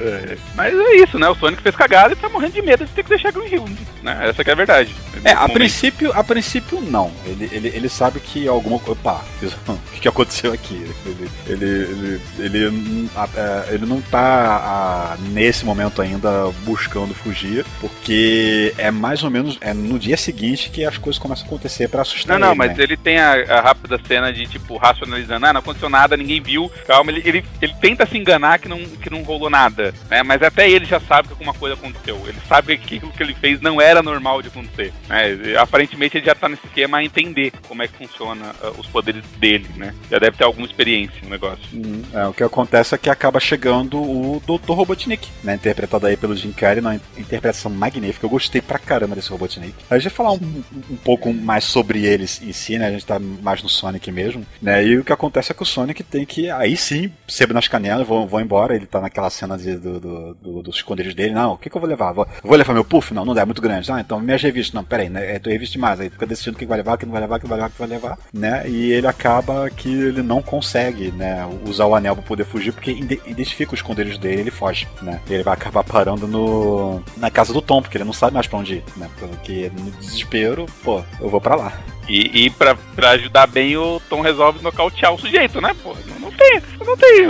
É, mas é isso, né? O Sonic fez cagada e tá morrendo de medo de ter que deixar Green Hill, né? Essa que é a verdade.
É, a
Momento.
princípio, a princípio não. Ele, ele, ele sabe que alguma coisa. Opa, o que, que aconteceu aqui? Ele, ele, ele, ele, é, ele não tá nesse momento ainda buscando fugir, porque é mais ou menos é no dia seguinte que as coisas começam a acontecer pra assustar
Não, não,
ele,
mas
né?
ele tem a, a rápida cena de, tipo, racionalizando, ah, não aconteceu nada, ninguém viu, calma, ele, ele, ele tenta se enganar que não, que não rolou nada, né? Mas até ele já sabe que alguma coisa aconteceu. Ele sabe que aquilo que ele fez não era normal de acontecer. Né? Aparentemente ele já tá nesse esquema a entender como é que funciona ah, os poderes dele, né? Já deve ter alguma experiência no negócio.
Hum, é, o que acontece é que acaba chegando o Dr. Robotnik, né, interpretado aí pelo Jim Carrey, uma interpretação magnífica. Eu gostei pra caramba desse Robotnik. A gente vai falar um, um pouco mais sobre eles em si, né? A gente tá mais no Sonic mesmo, né? E o que acontece é que o Sonic tem que, aí sim, sebo nas canelas, vou, vou embora. Ele tá naquela cena de, do, do, do- dos esconderijos dele. Não, o que, que eu vou levar? Vou, vou levar meu puff? Não, não dá, é muito grande. Ah, então minhas revistas. Não, peraí, né? É tua revista demais. Aí fica decidindo o que vai levar, o que não vai levar, o que vai levar, o que vai levar, né? E ele acaba que ele não consegue, né? Usar o anel pra poder fugir, porque ide- identifica os esconderijos dele ele foge, né? Ele vai acabar parando no na casa do Tom, porque ele não sabe mais pra onde ir, né? Porque no desespero, pô, eu vou pra lá.
E, e pra, pra ajudar bem, o Tom resolve nocautear o sujeito, né? Pô, não, não tem, não tem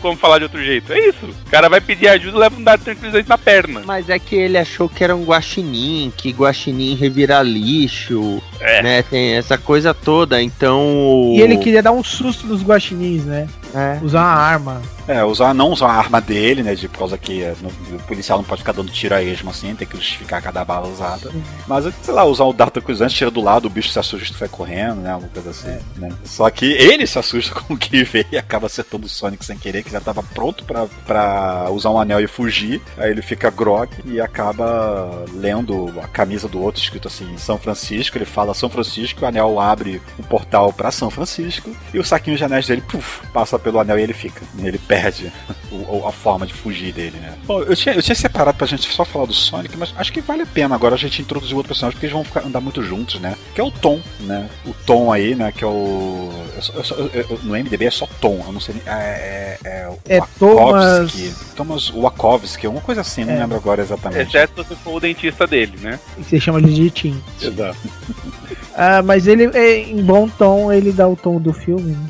como falar de outro jeito. É isso. O cara vai pedir ajuda e leva um dado tranquilizante na perna.
Mas é que ele achou que era um guaxinim, que guaxinim revira lixo,
É.
né? Tem essa coisa toda, então...
E ele queria dar um susto nos guaxinins, né?
É.
Usar uma arma.
É, usar, não usar a arma dele, né? De, por causa que é, no- o policial não pode ficar dando tiro a esmo assim, tem que justificar cada bala usada. Mas, sei lá, usar o dado tranquilizante, tira do lado, o bicho se assusta e sai correndo, né? Uma coisa assim, né? Só que ele se assusta com o que vê e acaba acertando o Sonic sem querer, que já tava pronto pra, pra usar um anel e fugir. Aí ele fica grog e acaba lendo a camisa do outro, escrito assim, São Francisco. Ele fala São Francisco, o anel abre um portal pra São Francisco e o saquinho de anéis dele, puf, passa pelo anel e ele fica. Ele perde o- o- a forma de fugir dele, né? Bom, eu tinha, eu tinha separado pra gente só falar do Sonic, mas acho que vale a pena agora a gente introduzir outro personagem, porque eles vão ficar, andar muito juntos, né? Que é o Tom, né? O Tom aí, né? Que é o. eu eu só- eu- eu- no MDB é só Tom, eu não sei nem. É, é, é,
É
Wachowski. Thomas Wachowski, uma coisa assim, não
É.
lembro agora exatamente.
Exceto se for o dentista dele, né?
Você chama de Tim.
Exato.
Ah, mas ele, é, em bom tom, ele dá o tom do filme. Né?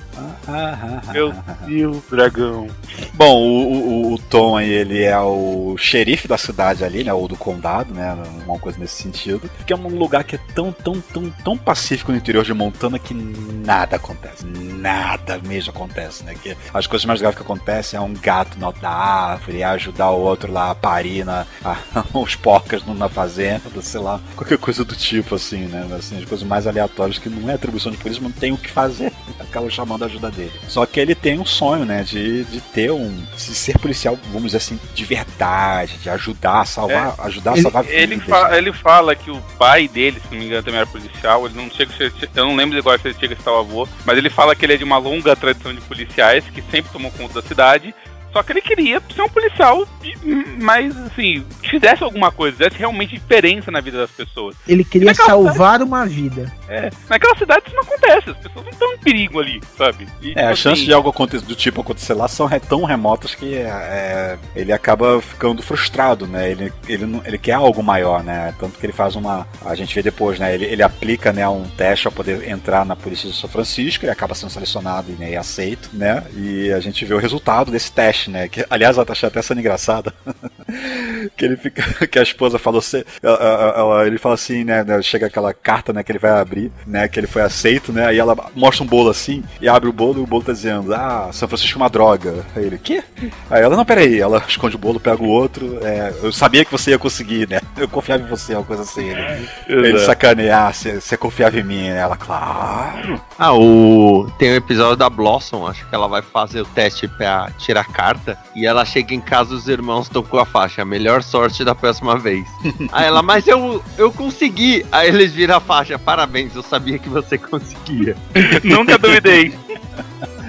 Meu Deus, dragão.
Bom, o, o- o Tom aí, ele é o xerife da cidade ali, né? Ou do condado, né? Uma coisa nesse sentido. Que é um lugar que é tão, tão, tão, tão pacífico no interior de Montana que nada acontece. Nada mesmo acontece, né? Que as coisas mais graves que acontecem é um gato na da árvore, é ajudar o outro lá a parir na, a- os porcas na fazenda, sei lá. Qualquer coisa do tipo, assim, né? Assim, as coisas mais aleatórias que não é atribuição de polícia, mas não tem o que fazer. Acaba chamando a ajuda dele. Só que ele tem um sonho, né? De, de ter um. De ser policial, vamos dizer assim, de verdade, de ajudar a salvar, ajudar a
Ele-
salvar vidas.
Ele, fa- ele fala que o pai dele, se não me engano, também era policial. Ele não chega ser- eu não lembro agora se ele chega a citar o avô, mas ele fala que ele é de uma longa tradição de policiais que sempre tomou conta da cidade. Só que ele queria ser um policial, de- mas assim, que fizesse alguma coisa, fizesse realmente diferença na vida das pessoas.
Ele queria salvar uma vida.
É, naquela cidade isso não acontece, as pessoas não estão em perigo ali, sabe? E,
É,
tipo
as chances
assim,
de algo acontecer, do tipo acontecer lá são tão remotas que é, é, ele acaba ficando frustrado, né? Ele, ele, ele quer algo maior, né? Tanto que ele faz uma. A gente vê depois, né? Ele, ele aplica né, um teste para poder entrar na polícia de São Francisco, ele acaba sendo selecionado né, e aceito, né? E a gente vê o resultado desse teste, né? Que, aliás, eu achei até sendo engraçada. que ele fica. Que a esposa falou. Ela- ela- ela- ele fala assim, né? né, Chega aquela carta, né? Que ele vai abrir, né? Que ele foi aceito, né? Aí ela mostra um bolo assim e abre o bolo e o bolo tá dizendo: Ah, São Francisco é uma droga. Aí ele, quê? Aí ela, não, peraí. Ela esconde o bolo, pega o outro. é, eu sabia que você ia conseguir, né? Eu confiava em você, uma coisa assim. Ele, ele sacanear, você você confiava em mim, né? Ela, claro.
Ah, o. Tem um episódio da Blossom, acho que ela vai fazer o teste pra tirar carta. E ela chega em casa os irmãos estão com a faixa. Melhor sorte da próxima vez. Aí ela, mas eu, eu consegui. Aí eles viram a faixa. Parabéns, eu sabia que você conseguia.
Nunca duvidei.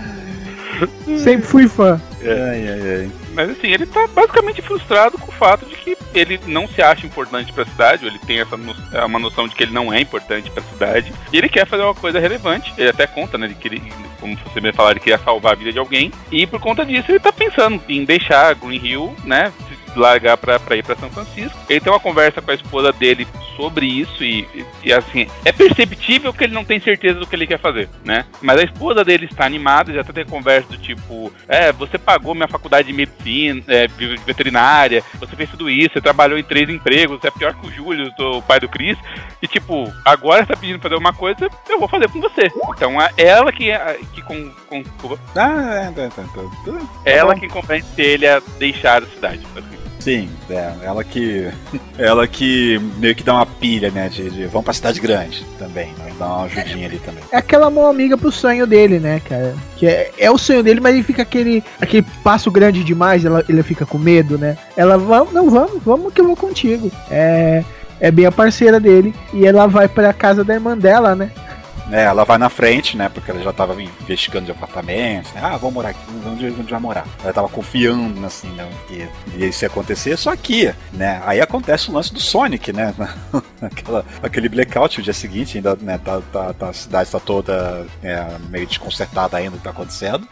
Sempre fui fã.
Ai, ai, ai.
Mas assim, ele tá basicamente frustrado com o fato de que ele não se acha importante pra cidade, ou ele tem essa no- é uma noção de que ele não é importante pra cidade, e ele quer fazer uma coisa relevante. Ele até conta, né, que ele, como você me falar, ele queria salvar a vida de alguém, e por conta disso ele tá pensando em deixar Green Hill, né, largar pra, pra ir pra São Francisco. Ele tem uma conversa com a esposa dele sobre isso, e, e, e, assim, é perceptível que ele não tem certeza do que ele quer fazer, né? Mas a esposa dele está animada, já até tem conversa do tipo, é, você pagou minha faculdade de medicina, é, de veterinária, você fez tudo isso, você trabalhou em três empregos, você é pior que o Júlio, o pai do Chris, e tipo, agora você tá pedindo pra fazer uma coisa, eu vou fazer com você. Então é ela que, é- que com, com,
Ah, é, tá, tá, tá. Tá
ela que convence ele a deixar a cidade. basicamente.
Sim, é, ela que. Ela que meio que dá uma pilha, né? De, de vamos pra cidade grande também, né? Dá uma ajudinha ali também.
É aquela mão amiga pro sonho dele, né, cara? Que é, é o sonho dele, mas ele fica aquele, aquele passo grande demais, ela, ele fica com medo, né? Ela, vamos, não, vamos, vamos que eu vou contigo. É, é bem a parceira dele. E ela vai pra casa da irmã dela, né?
É, ela vai na frente, né? Porque ela já tava investigando de apartamentos. Né, ah, vamos morar aqui, onde a gente vai morar. Ela tava confiando, assim, né? Que isso ia acontecer, só que, né? Aí acontece o lance do Sonic, né? Aquela, aquele blackout o dia seguinte, ainda, né? Tá, tá- tá- a cidade tá toda é, meio desconcertada ainda do que tá acontecendo.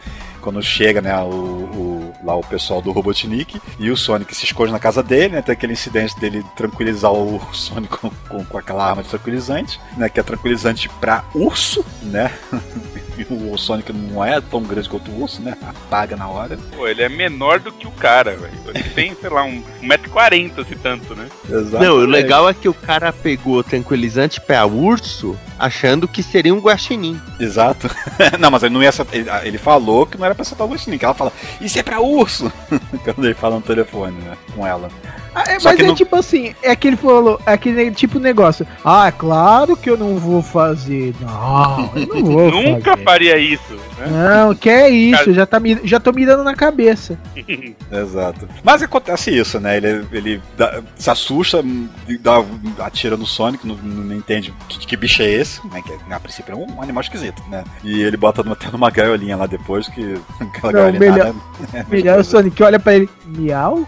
Quando chega, né, o, o- lá o pessoal do Robotnik e o Sonic se esconde na casa dele, né? Tem aquele incidente dele tranquilizar o Sonic com, com, com aquela arma de tranquilizante, né? Que é tranquilizante pra urso, né? O Sonic não é tão grande quanto o urso, né? Apaga na hora.
Pô, ele é menor do que o cara, velho. Ele tem, sei lá, um 1,40m, se tanto, né?
Exato.
Não, o legal é que o cara pegou tranquilizante pra urso achando que seria um guaxinim.
Exato. não, mas ele não ia acertar- ele, ele falou que não era pra acertar o Gostinho, que ela fala, isso é pra urso! Quando ele fala no telefone, né? Com ela.
Ah, é, mas é
não-
tipo assim, é aquele falou, é aquele tipo negócio. Ah, é claro que eu não vou fazer. Não, eu não vou
Nunca
fazer.
faria isso, né?
Não, que é isso,
Cara-
já, tá, me- já tô mirando na cabeça.
Exato. Mas acontece isso, né? Ele, ele dá- se assusta, dá, atira no Sonic, não, não entende que, que bicho é esse, né? Que a princípio é um animal esquisito, né? E ele bota numa- até numa gaiolinha lá depois, que aquela
Não,
gaiolinha
melhor-
nada- é,
Melhor o Sonic olha pra ele, miau?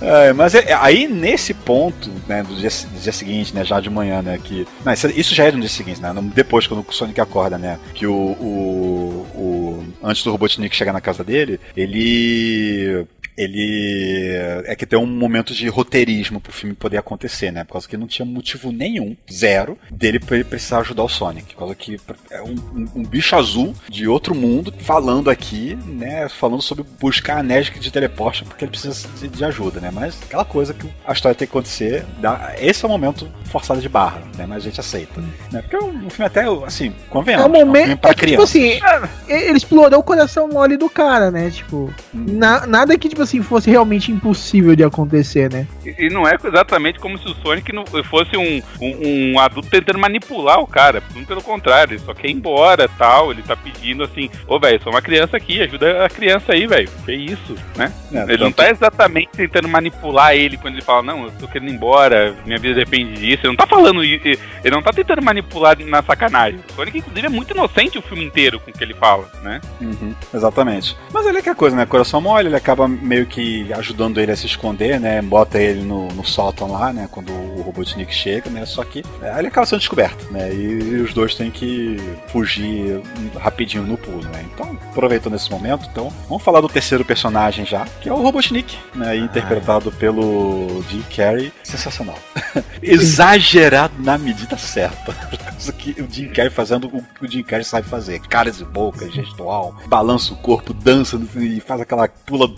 É, mas é- aí nesse ponto, né, do dia, do dia seguinte, né, já de manhã, né, que... Não, isso, isso já é no dia seguinte, né, depois quando o Sonic acorda, né, que o... o, o- antes do Robotnik chegar na casa dele, ele... Ele é que tem um momento de roteirismo pro filme poder acontecer, né? Por causa que não tinha motivo nenhum, zero, dele precisar ajudar o Sonic. Por causa que é um, um- um bicho azul de outro mundo falando aqui, né? Falando sobre buscar anéis de teleporte porque ele precisa de, ajuda, né? Mas aquela coisa que a história tem que acontecer, dá, esse é o momento forçado de barra, né? Mas a gente aceita. Né? Porque o, o filme até, assim, convenhamos,
É um
é um
momento.
filme pra
é que, tipo
criança.
assim, é, ele explorou o coração mole do cara, né? Tipo, na- nada que, tipo assim, fosse realmente impossível de acontecer, né?
E e não é exatamente como se o Sonic não fosse um, um, um adulto tentando manipular o cara. Pelo contrário, ele só quer ir embora tal. Ele tá pedindo assim: Ô, velho, sou uma criança aqui, ajuda a criança aí, velho. Que isso, né?
É,
Ele não tá exatamente tentando manipular ele quando ele fala, não, eu tô querendo ir embora, minha vida depende disso. Ele não tá falando isso, ele não tá tentando manipular na sacanagem. O Sonic, inclusive, é muito inocente o filme inteiro com o que ele fala, né?
Uhum, exatamente. Mas ele é que a coisa, né? Coração mole, ele acaba meio que ajudando ele a se esconder, né? Bota ele no, no sótão lá, né? Quando o Robotnik chega, né? Só que é, ele acaba sendo descoberto, né? E, os dois têm que fugir rapidinho no pulo, né? Então, aproveitando esse momento, então, vamos falar do terceiro personagem já, que é o Robotnik, né? Interpretado pelo Jim Carrey. Sensacional. Exagerado na medida certa. Causa que o Jim Carrey fazendo o que o Jim Carrey sabe fazer. Caras e boca, gestual, balança o corpo, dança e faz aquela pula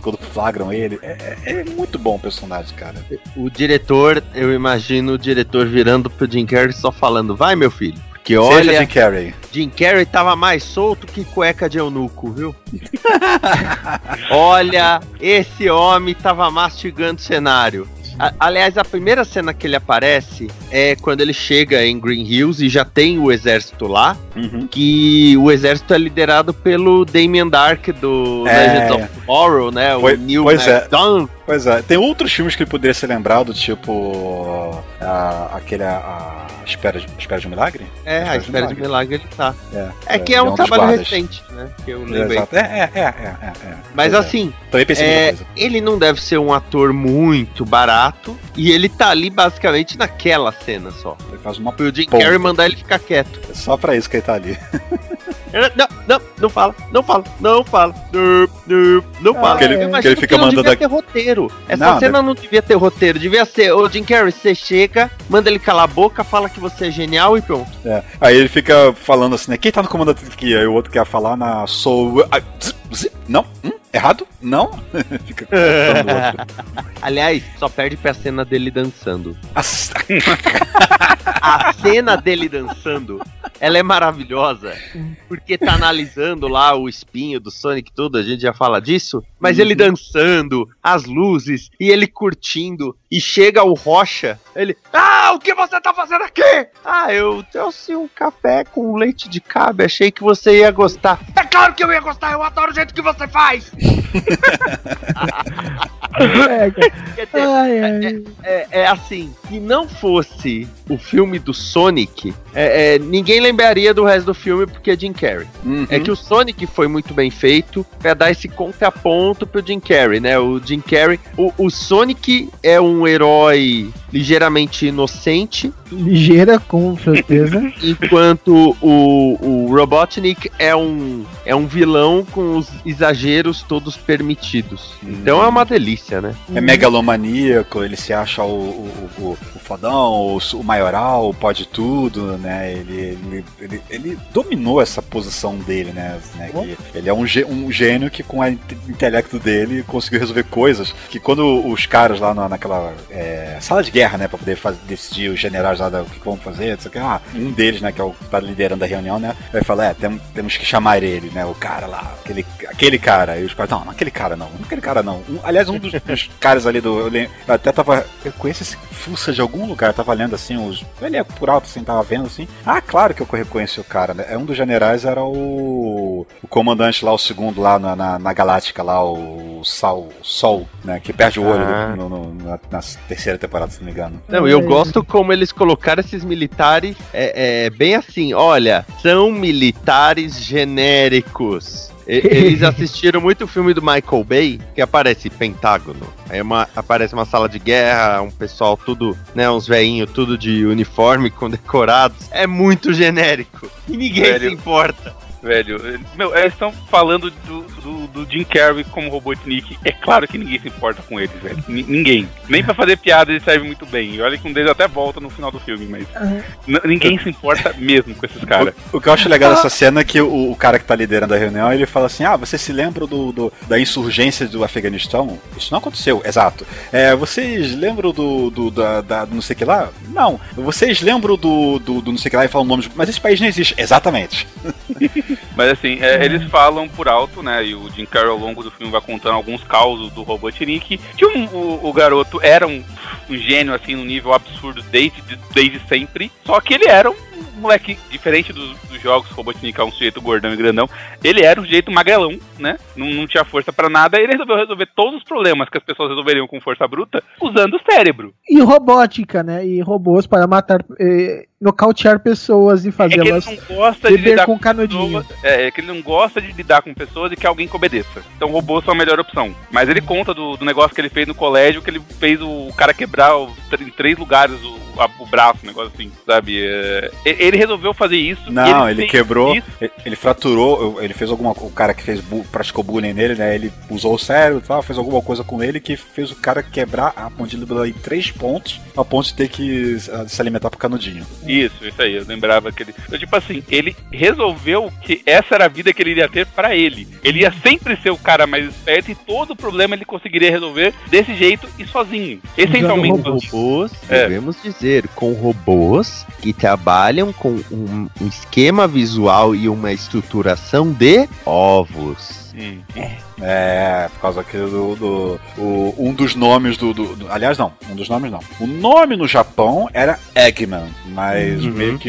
quando flagram ele. É, é- é muito bom o personagem, cara.
O diretor, eu imagino o diretor virando pro Jim Carrey só falando, vai meu filho.
Seja
olha,
Jim Carrey.
Jim Carrey tava mais solto que cueca de eunuco, viu? olha, esse homem tava mastigando o cenário. A- aliás, a primeira cena que ele aparece é quando ele chega em Green Hills e já tem o exército lá.
Uhum.
Que o exército é liderado pelo Damien Dark do
É.
Legends of Tomorrow, né?
Pois-
o Neil
pois é.
McDonough.
Pois é, tem outros filmes que ele poderia ser lembrado, tipo. a- aquele. A, a espera, de- espera de um Milagre?
É, a espera de milagre ele tá.
É,
É que é, um
dos
trabalho
guardas.
recente, né? Que eu
É,
lembrei.
É, é, é, é, é, é.
Mas
é.
assim,
Também pensei
é,
coisa.
ele não deve ser um ator muito barato. E ele tá ali basicamente naquela cena só.
Ele faz uma.
Foi o Jim. Carrey mandar ele ficar quieto.
É só pra isso que ele tá ali.
Não, não, não fala, não fala, não fala, não, não, não fala.
Porque ele-
imagino
ele fica
que não
mandando
devia ter roteiro. Essa
Não,
cena não devia ter roteiro. Devia ser, ô Jim Carrey, você chega, manda ele calar a boca, fala que você é genial e pronto.
É. Aí ele fica falando assim, né? Quem tá no comando aqui? Aí o outro quer falar na Soul. Ah, Não? Hum? Errado? Não? fica.
Aliás, só perde pra cena dele dançando.
As-
A cena dele dançando, ela é maravilhosa, porque tá analisando lá o espinho do Sonic e tudo, a gente já fala disso, mas ele dançando, as luzes, e ele curtindo, e chega o Rocha, ele, ah, o que você tá fazendo aqui? Ah, eu trouxe um café com leite de cabra, achei que você ia gostar. É claro que eu ia gostar, eu adoro o jeito que você faz!
É,
dizer,
Ai, ai.
é, é assim, se não fosse o filme do Sonic, é, é, ninguém lembraria do resto do filme porque é Jim Carrey.
Uhum.
É que o Sonic foi muito bem feito pra dar esse contraponto pro Jim Carrey, né? O Jim Carrey, o, o Sonic é um herói ligeiramente inocente,
Ligeira, com certeza.
enquanto o, o Robotnik é um, é um vilão com os exageros todos permitidos. Então é uma delícia, né?
É megalomaníaco, ele se acha o, o, o, o fodão, o, su- o maioral, pode tudo, né? Ele, ele, ele, ele dominou essa posição dele, né? né, que ele é um, um gênio que com o intelecto dele conseguiu resolver coisas que quando os caras lá na, naquela é, sala de guerra, né? Pra poder fazer, decidir os generais lá o que vão fazer, não sei o que, ah, um deles, né? Que é o que tá liderando a reunião, né? Vai falar, é, tem- temos que chamar ele, né? O cara lá, aquele, aquele cara. E os caras, não, não aquele cara não, não aquele cara não. Um- aliás, um dos, dos caras ali do. Eu, lem- eu até tava. Eu conheço esse fuça de algum lugar, eu tava lendo assim, os. Ele é por alto, assim, tava vendo assim. Ah, claro que eu reconheci o cara, né? É um dos generais era o. O comandante lá, o segundo lá na, na, na Galáctica, lá, o Sol, Sol, né? Que perde o olho
Ah.
no- no- na, na terceira temporada, se não me engano.
Não, eu gosto como eles colocaram esses militares é, é, bem assim, olha, são militares genéricos. Eles assistiram muito o filme do Michael Bay, que aparece Pentágono. Aí uma- aparece uma sala de guerra, um pessoal tudo, né, uns veinhos tudo de uniforme condecorados. É muito genérico. E ninguém
Velho.
se importa.
Velho, meu, eles estão falando do, do, do Jim Carrey como Robotnik. É claro que ninguém se importa com eles, velho. Ni- ninguém. Nem pra fazer piada ele serve muito bem. E olha que um deles até volta no final do filme, mas. n- ninguém se importa mesmo com esses caras.
O, o que eu acho legal dessa cena é que o, o cara que tá liderando a reunião, ele fala assim, ah, você se lembra do, do- da insurgência do Afeganistão? Isso não aconteceu, exato. É, vocês lembram do, do, da, da- do não sei o que lá? Não. Vocês lembram do, do, do não sei o que lá e falam nomes, mas esse país não existe. Exatamente.
Mas assim, é, eles falam por alto, né? E o Jim Carrey ao longo do filme vai contando alguns causos do Robotnik. Que um- o, o garoto era um, um gênio, assim, num nível absurdo desde, desde sempre. Só que ele era um moleque diferente dos, dos jogos. O Robotnik é um sujeito gordão e grandão. Ele era um jeito magrelão, né? Não, não tinha força pra nada. Ele resolveu resolver todos os problemas que as pessoas resolveriam com força bruta usando o cérebro.
E robótica, né? E robôs para matar, eh, nocautear pessoas e
É ele
fazê-las
não gosta de
beber
lidar
com
com
canudinho.
pessoas. É, é que ele não gosta de lidar com pessoas e que alguém que obedeça. Então robôs são a melhor opção. Mas ele conta do, do negócio que ele fez no colégio, que ele fez o cara quebrar o- em três lugares o, a- o braço, um negócio assim, sabe? É, ele resolveu fazer isso.
Não, ele,
fez
quebrou,
isso.
ele- ele fraturou, ele fez alguma o cara que fez praticou bullying nele, né? Ele usou o cérebro e tal, fez alguma coisa com ele que fez o cara quebrar a mandíbula em três pontos, a ponto de ter que ah, se alimentar por canudinho.
Isso, isso aí, eu lembrava que ele. Então, tipo assim, ele resolveu que essa era a vida que ele iria ter pra ele. Ele ia sempre ser o cara mais esperto e todo o problema ele conseguiria resolver desse jeito e sozinho. Essencialmente sozinho.
Robôs,
É.
devemos dizer, com robôs que trabalham com um, um esquema visual e uma estruturação de ovos.
Hum.
É, por causa aqui do. do- o- um dos nomes do, do- do- Aliás, não, um dos nomes não. O nome no Japão era Eggman, mas
Uhum.
meio que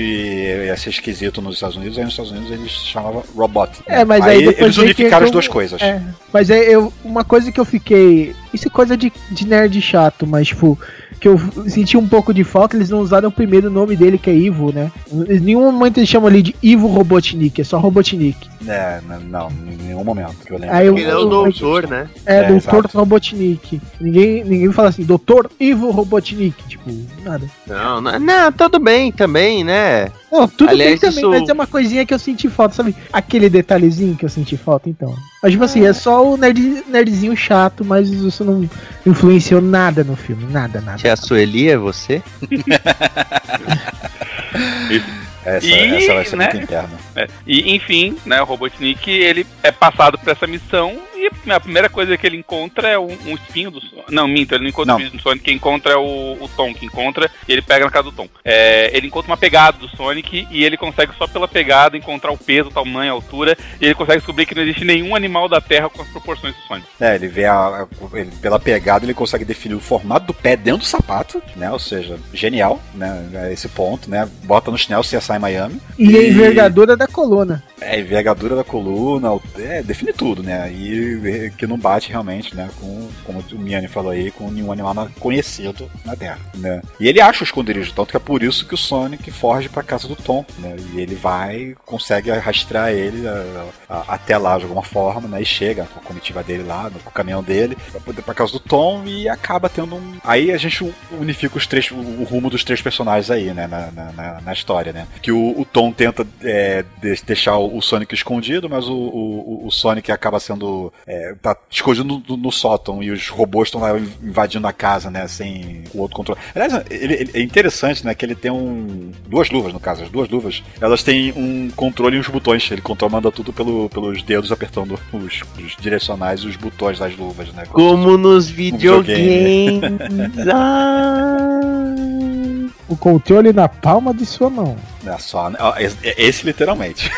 ia ser esquisito nos Estados Unidos, aí nos Estados Unidos eles chamavam Robot.
É, mas aí depois
eles unificaram as
entrou-
duas coisas.
É, mas é eu, uma coisa que eu fiquei. Isso é coisa de, de nerd chato, mas tipo, que eu senti um pouco de falta, eles não usaram o primeiro nome dele, que é Ivo, né? Em nenhum momento eles chamam ali de Ivo Robotnik, é só Robotnik.
É, não, em nenhum momento que eu lembro.
Aí eu-
é o doutor, né?
É,
É,
Doutor
exato.
Robotnik. Ninguém, ninguém fala assim, Doutor Ivo Robotnik. Tipo, nada.
Não, não, não, tudo bem também, né?
Não, tudo
Aliás,
bem também,
isso-
mas é uma coisinha que eu senti falta, sabe? Aquele detalhezinho que eu senti falta, então. Mas, tipo assim, é só o nerd, nerdzinho chato, mas isso não influenciou nada no filme. Nada, nada.
Tia Sueli é você?
Essa,
E,
essa vai ser
né?
muito interna.
É, E enfim, né, o Robotnik ele é passado por essa missão e a primeira coisa que ele encontra é um, um espinho do Sonic. Não, minto, ele não encontra
Não.
o espinho do Sonic, quem encontra é o, o Tom, que encontra e ele pega na casa do Tom. É, ele encontra uma pegada do Sonic e ele consegue só pela pegada encontrar o peso, o tamanho, a altura e ele consegue descobrir que não existe nenhum animal da Terra com as proporções do Sonic.
É, ele vê a, a- ele- pela pegada, ele consegue definir o formato do pé dentro do sapato, né? Ou seja, genial, né? a Esse ponto, né? Bota no chinelo CSI Miami.
E a envergadura da coluna.
É, envergadura da coluna, é, define tudo, né? E que não bate realmente, né? Com, como o Miane falou aí, com nenhum animal conhecido na Terra, né? E ele acha o esconderijo, tanto que é por isso que o Sonic foge pra casa do Tom, né? E ele vai, consegue rastrear ele a- a- até lá de alguma forma, né? E chega com a comitiva dele lá, no, com o caminhão dele, pra, poder- pra casa do Tom e acaba tendo um. Aí a gente unifica os três, o, rumo dos três personagens aí, né? Na, na, na- história, né? Que o, o Tom tenta é, de- deixar o, o Sonic escondido, mas o, o, o Sonic acaba sendo. É, tá escondido no, no sótão e os robôs estão lá invadindo a casa, né? Sem o outro controle. Aliás, ele, ele- é interessante, né? Que ele tem um. Duas luvas, no caso. As duas luvas, elas têm um controle e uns botões. Ele controla, manda tudo pelo, pelos dedos apertando os, os direcionais e os botões das luvas, né?
Como nos
videogame.
videogames. Ah.
O controle na palma de sua mão.
É só, né? Esse, esse literalmente.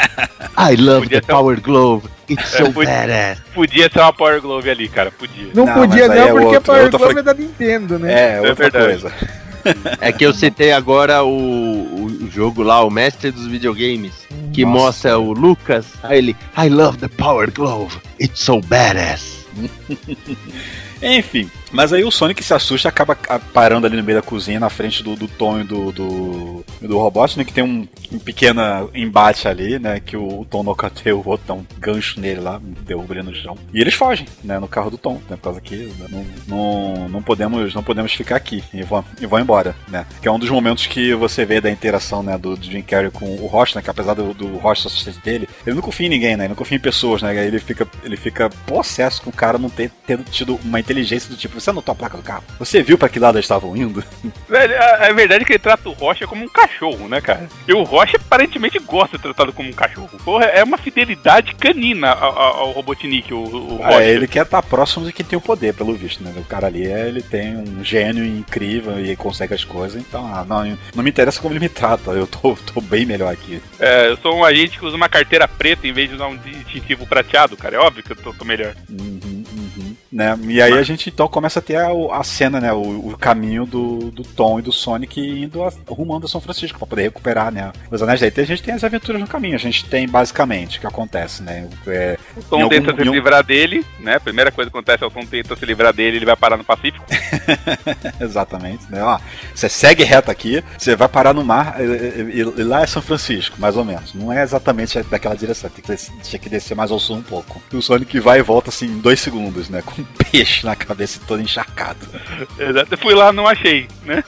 I love
Podia
the
ter um-
Power Glove. It's
É,
so
podia-
badass.
Podia ter uma Power Glove ali, cara, podia.
Não,
Não,
podia não,
é
porque
outro,
a Power
outra
Glove
fra-
é da Nintendo, né?
É, outra
verdade.
coisa.
É que eu citei agora o, o jogo lá, o mestre dos videogames, que
Nossa.
mostra o Lucas. Aí ele, I love the Power Glove. It's so badass.
Enfim, Mas aí o Sonic se assusta acaba ca- parando ali no meio da cozinha, na frente do, do Tom e do, do, do que tem um, um pequeno embate ali, né? Que o, Tom nocauteia o outro, dá um gancho nele lá, derruba ele no chão. E eles fogem, né? No carro do Tom, né? Por causa que né, não, não, não, podemos, não podemos ficar aqui e vão, e vão embora, né? Que é um dos momentos que você vê da interação, né? Do, do Jim Carrey com o Rocha, né? Que apesar do, do Rocha assistente dele, ele não confia em ninguém, né? Ele não confia em pessoas, né? Ele fica, ele fica possesso com o cara não ter, ter tido uma inteligência do tipo, você anotou a placa do carro? Você viu pra que lado eles estavam indo?
Velho, a, a verdade é que ele trata o Rocha como um cachorro, né, cara? E o Rocha aparentemente gosta de ser tratado como um cachorro. Porra, é uma fidelidade canina ao, ao, Robotnik, o, o Rocha.
Ah, ele quer estar próximo de quem tem o poder, pelo visto, né? O cara ali, é- ele tem um gênio incrível e consegue as coisas, então, ah, não, não me interessa como ele me trata, eu tô, tô bem melhor aqui.
É, eu sou um agente que usa uma carteira preta em vez de usar um distintivo prateado, cara. É óbvio que eu tô, tô melhor.
Uhum. Né? E aí a gente então começa a ter a, a cena, né? O, o caminho do, do Tom e do Sonic indo a, rumando a São Francisco pra poder recuperar, né? Os anéis daí. A gente tem as aventuras no caminho. A gente tem basicamente o que acontece, né? É,
O Tom
algum-
tenta se
um-
livrar dele, né? A primeira coisa que acontece é o Tom tenta se livrar dele, ele vai parar no Pacífico.
Exatamente, né? Ó, você segue reto aqui, você vai parar no mar e, e- e lá é São Francisco, mais ou menos. Não é exatamente daquela direção, tem que, tinha que descer mais ao sul um pouco. E o Sonic vai e volta assim em dois segundos, né? Com um peixe na cabeça e todo encharcado.
Exato. Fui lá não achei, né?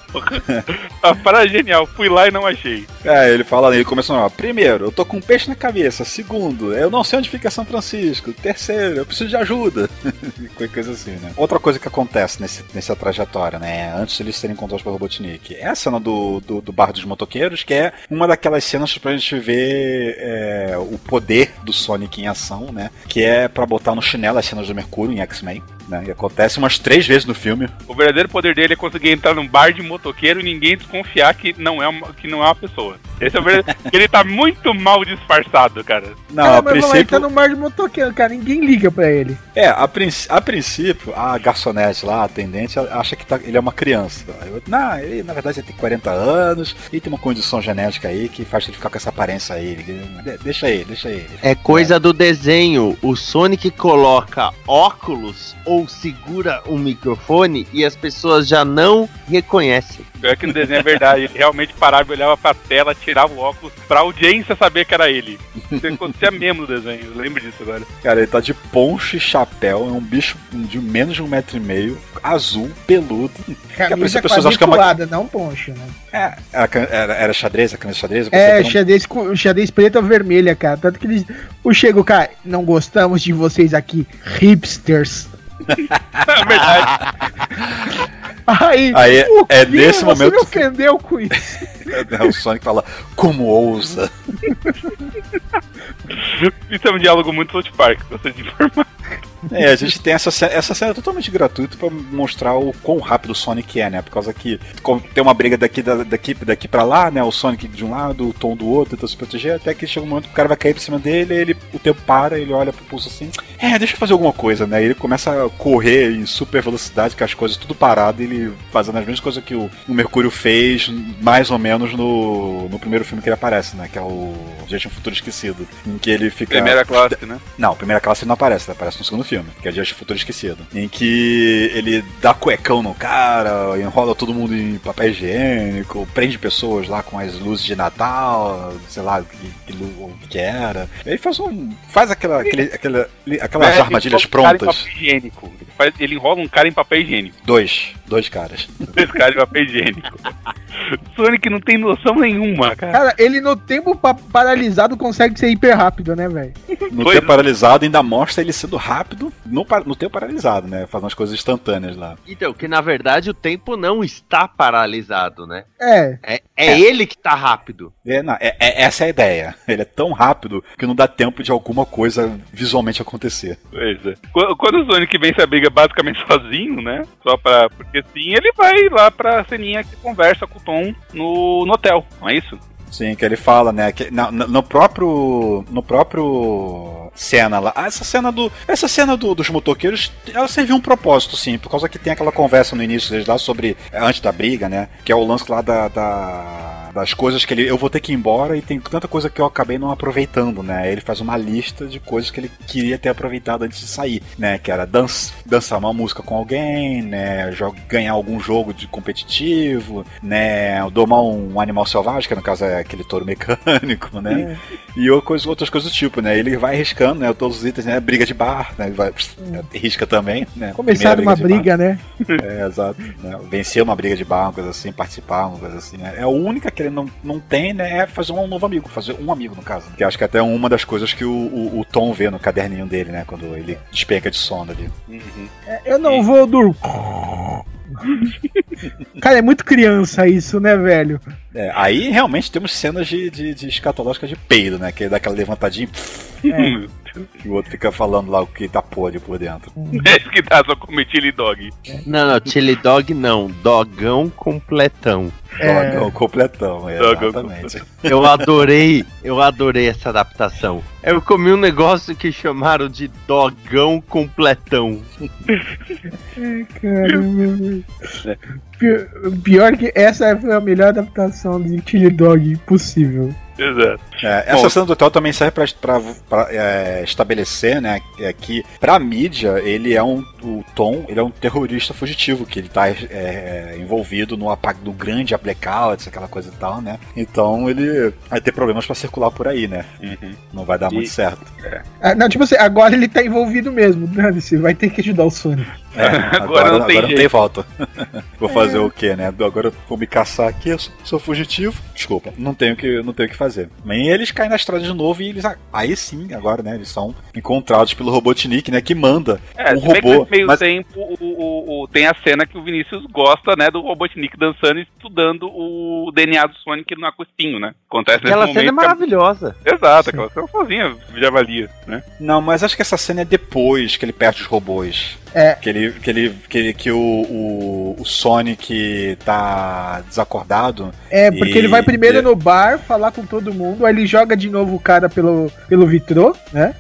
a parada é genial, fui lá e não achei.
É, ele fala, ele começa a primeiro, eu tô com um peixe na cabeça. Segundo, eu não sei onde fica São Francisco. Terceiro, eu preciso de ajuda. Coisa assim, né? Outra coisa que acontece nesse, nessa trajetória, né? Antes de eles serem encontrados pelo Robotnik, é a cena do, do, do bar dos motoqueiros, que é uma daquelas cenas pra gente ver é, o poder do Sonic em ação, né? Que é pra botar no chinelo as cenas do Mercúrio em X-Men. week. Né? E acontece umas três vezes no filme.
O verdadeiro poder dele é conseguir entrar num bar de motoqueiro e ninguém desconfiar que não é uma, que não é uma pessoa. Esse é o verdadeiro. ele tá muito mal disfarçado, cara.
Não,
cara,
a
mas lá, ele
princípio.
tá no mar de motoqueiro, cara. Ninguém liga pra ele.
É, a, princ- a princípio, a garçonete lá, a atendente, acha que tá- ele é uma criança. Eu, não, ele na verdade ele tem 40 anos e tem uma condição genética aí que faz ele ficar com essa aparência aí. De- Deixa ele, deixa ele.
É coisa do desenho. O Sonic coloca óculos ou segura um microfone e as pessoas já não reconhecem.
Pior que no desenho é verdade, ele realmente parava e olhava pra tela, tirava o óculos pra audiência saber que era ele. Isso acontecia mesmo no desenho, eu lembro disso agora.
Cara, ele tá de poncho e chapéu, é um bicho de menos de um metro e meio, azul, peludo.
Camisa
as pessoas acham que é
não poncho, né?
É, era, era, era xadrez, a camisa xadrez?
É,
que um-
xadrez, com- xadrez preta ou vermelha, cara. Tanto que eles. O Chego, cara, não gostamos de vocês aqui, hipsters.
É verdade.
Aí,
Aí, é nesse
Você
momento
me ofendeu com isso.
É, o Sonic fala, como ousa?
Isso é um diálogo muito South Park, gostaria de informar.
É, a gente tem essa cena, essa cena é totalmente gratuita pra mostrar o quão rápido o Sonic é, né? Por causa que tem uma briga daqui, da- daqui, daqui pra lá, né? O Sonic de um lado, o Tom do outro, tenta se proteger, até que chega um momento que o cara vai cair por cima dele, ele, o tempo para, ele olha pro pulso assim, é, deixa eu fazer alguma coisa, né? Ele começa a correr em super velocidade, com as coisas tudo parado, ele fazendo as mesmas coisas que o, o Mercúrio fez, mais ou menos no, no primeiro filme que ele aparece, né? Que é o Gente um Futuro Esquecido, em que ele fica...
Primeira classe, né?
Não, primeira classe ele não aparece, ele aparece no segundo filme, que é Dias de Futuro Esquecido. Em que ele dá cuecão no cara, enrola todo mundo em papel higiênico, prende pessoas lá com as luzes de Natal, sei lá o que, que, que era. Ele faz um. faz aquela, aquele, aquela, aquelas armadilhas
enrola cara em
prontas.
papel higiênico. Ele, faz- ele enrola um cara em papel higiênico.
Dois. Dois caras.
Dois caras em papel higiênico. Sonic não tem noção nenhuma, cara.
Cara, ele no tempo pa- paralisado consegue ser hiper rápido, né, velho?
No
Dois.
tempo paralisado ainda mostra ele sendo rápido no, pa- no tempo paralisado, né? Fazendo as coisas instantâneas lá.
Então, que na verdade o tempo não está paralisado, né?
É.
É, é ele que tá rápido.
É, não, é- é- essa é a ideia. Ele é tão rápido que não dá tempo de alguma coisa visualmente acontecer.
Pois é. Qu- Quando o Sonic vence a briga basicamente sozinho, né? Só pra. Porque sim, ele vai lá pra ceninha que conversa com o Tom no, no hotel, não é isso?
Sim, que ele fala, né? Que na- no, próprio. No próprio. Cena lá. ah, Essa cena do. Essa cena do- dos motoqueiros, ela serviu um propósito, sim, por causa que tem aquela conversa no início deles lá sobre. Antes da briga, né? Que é o lance lá da. da das coisas que ele. Eu vou ter que ir embora e tem tanta coisa que eu acabei não aproveitando, né? Ele faz uma lista de coisas que ele queria ter aproveitado antes de sair, né? Que era dan dançar uma música com alguém, né? Ganhar algum jogo de competitivo, né? Domar um animal selvagem, que no caso é aquele touro mecânico, né? E outras, outras coisas do tipo, né? Ele vai riscando, né? Todos os itens, né? Briga de bar, né? Ele vai, risca também, né? Primeira
uma
bar.
briga, né?
É, exato. Né? Vencer uma briga de bar, uma coisa assim, participar, uma coisa assim. Né? É a única que ele não, não tem, né? É fazer um novo amigo, fazer um amigo, no caso. Que acho que é até uma das coisas que o, o, o Tom vê no caderninho dele, né? Quando ele despenca de sono ali.
Uhum.
Eu não vou dormir. Cara, é muito criança isso, né, velho?
É, aí realmente temos cenas de, de, de escatológicas de peido, né? Que ele dá aquela levantadinha
É.
e o outro fica falando lá o que tá podre por dentro.
É isso que dá, só comer chili dog.
Não, não, chili dog não. Dogão completão.
É.
Dogão completão, é,
Dogão
exatamente.
Eu adorei, eu adorei essa adaptação. Eu comi um negócio que chamaram de dogão completão.
Caramba. Pior, pior que essa foi a melhor adaptação de Chili Dog possível.
Exato.
É, essa
Bom.
cena do hotel também serve pra, pra- pra, é, estabelecer, né, é que pra mídia ele é um, o Tom, ele é um terrorista fugitivo, que ele tá é, envolvido no, no grande blackout, aquela coisa e tal, né, então ele vai ter problemas pra circular por aí, né,
Uhum.
não vai dar
E-
muito certo.
Ah, não, tipo assim, agora ele tá envolvido mesmo. Dane-se, vai ter que ajudar o Sonic.
É,
Agora não tem jeito.
volta. vou fazer o quê, né, agora eu vou me caçar aqui, eu sou, sou fugitivo, desculpa, não tenho que, não tenho o que fazer. Mas eles caem na estrada de novo e eles, aí sim, agora, né, eles são encontrados pelo Robotnik, né, que manda
É,
um robô,
meio
mas
tempo o, o- o- tem a cena que o Vinícius gosta, né, do Robotnik dançando e estudando o DNA do Sonic no Aquespinho, né? Acontece
Aquela
nesse
cena é
momento. que
maravilhosa.
Exato, aquela cena sozinha já valia, né?
Não, mas acho que essa cena é depois que ele perde os robôs.
É.
Que ele. Que, ele, que, ele- que o, o, o Sonic tá desacordado.
É, porque
E-
ele vai primeiro
e-
no bar falar com todo mundo, aí ele joga de novo o cara pelo, pelo vitrô, né?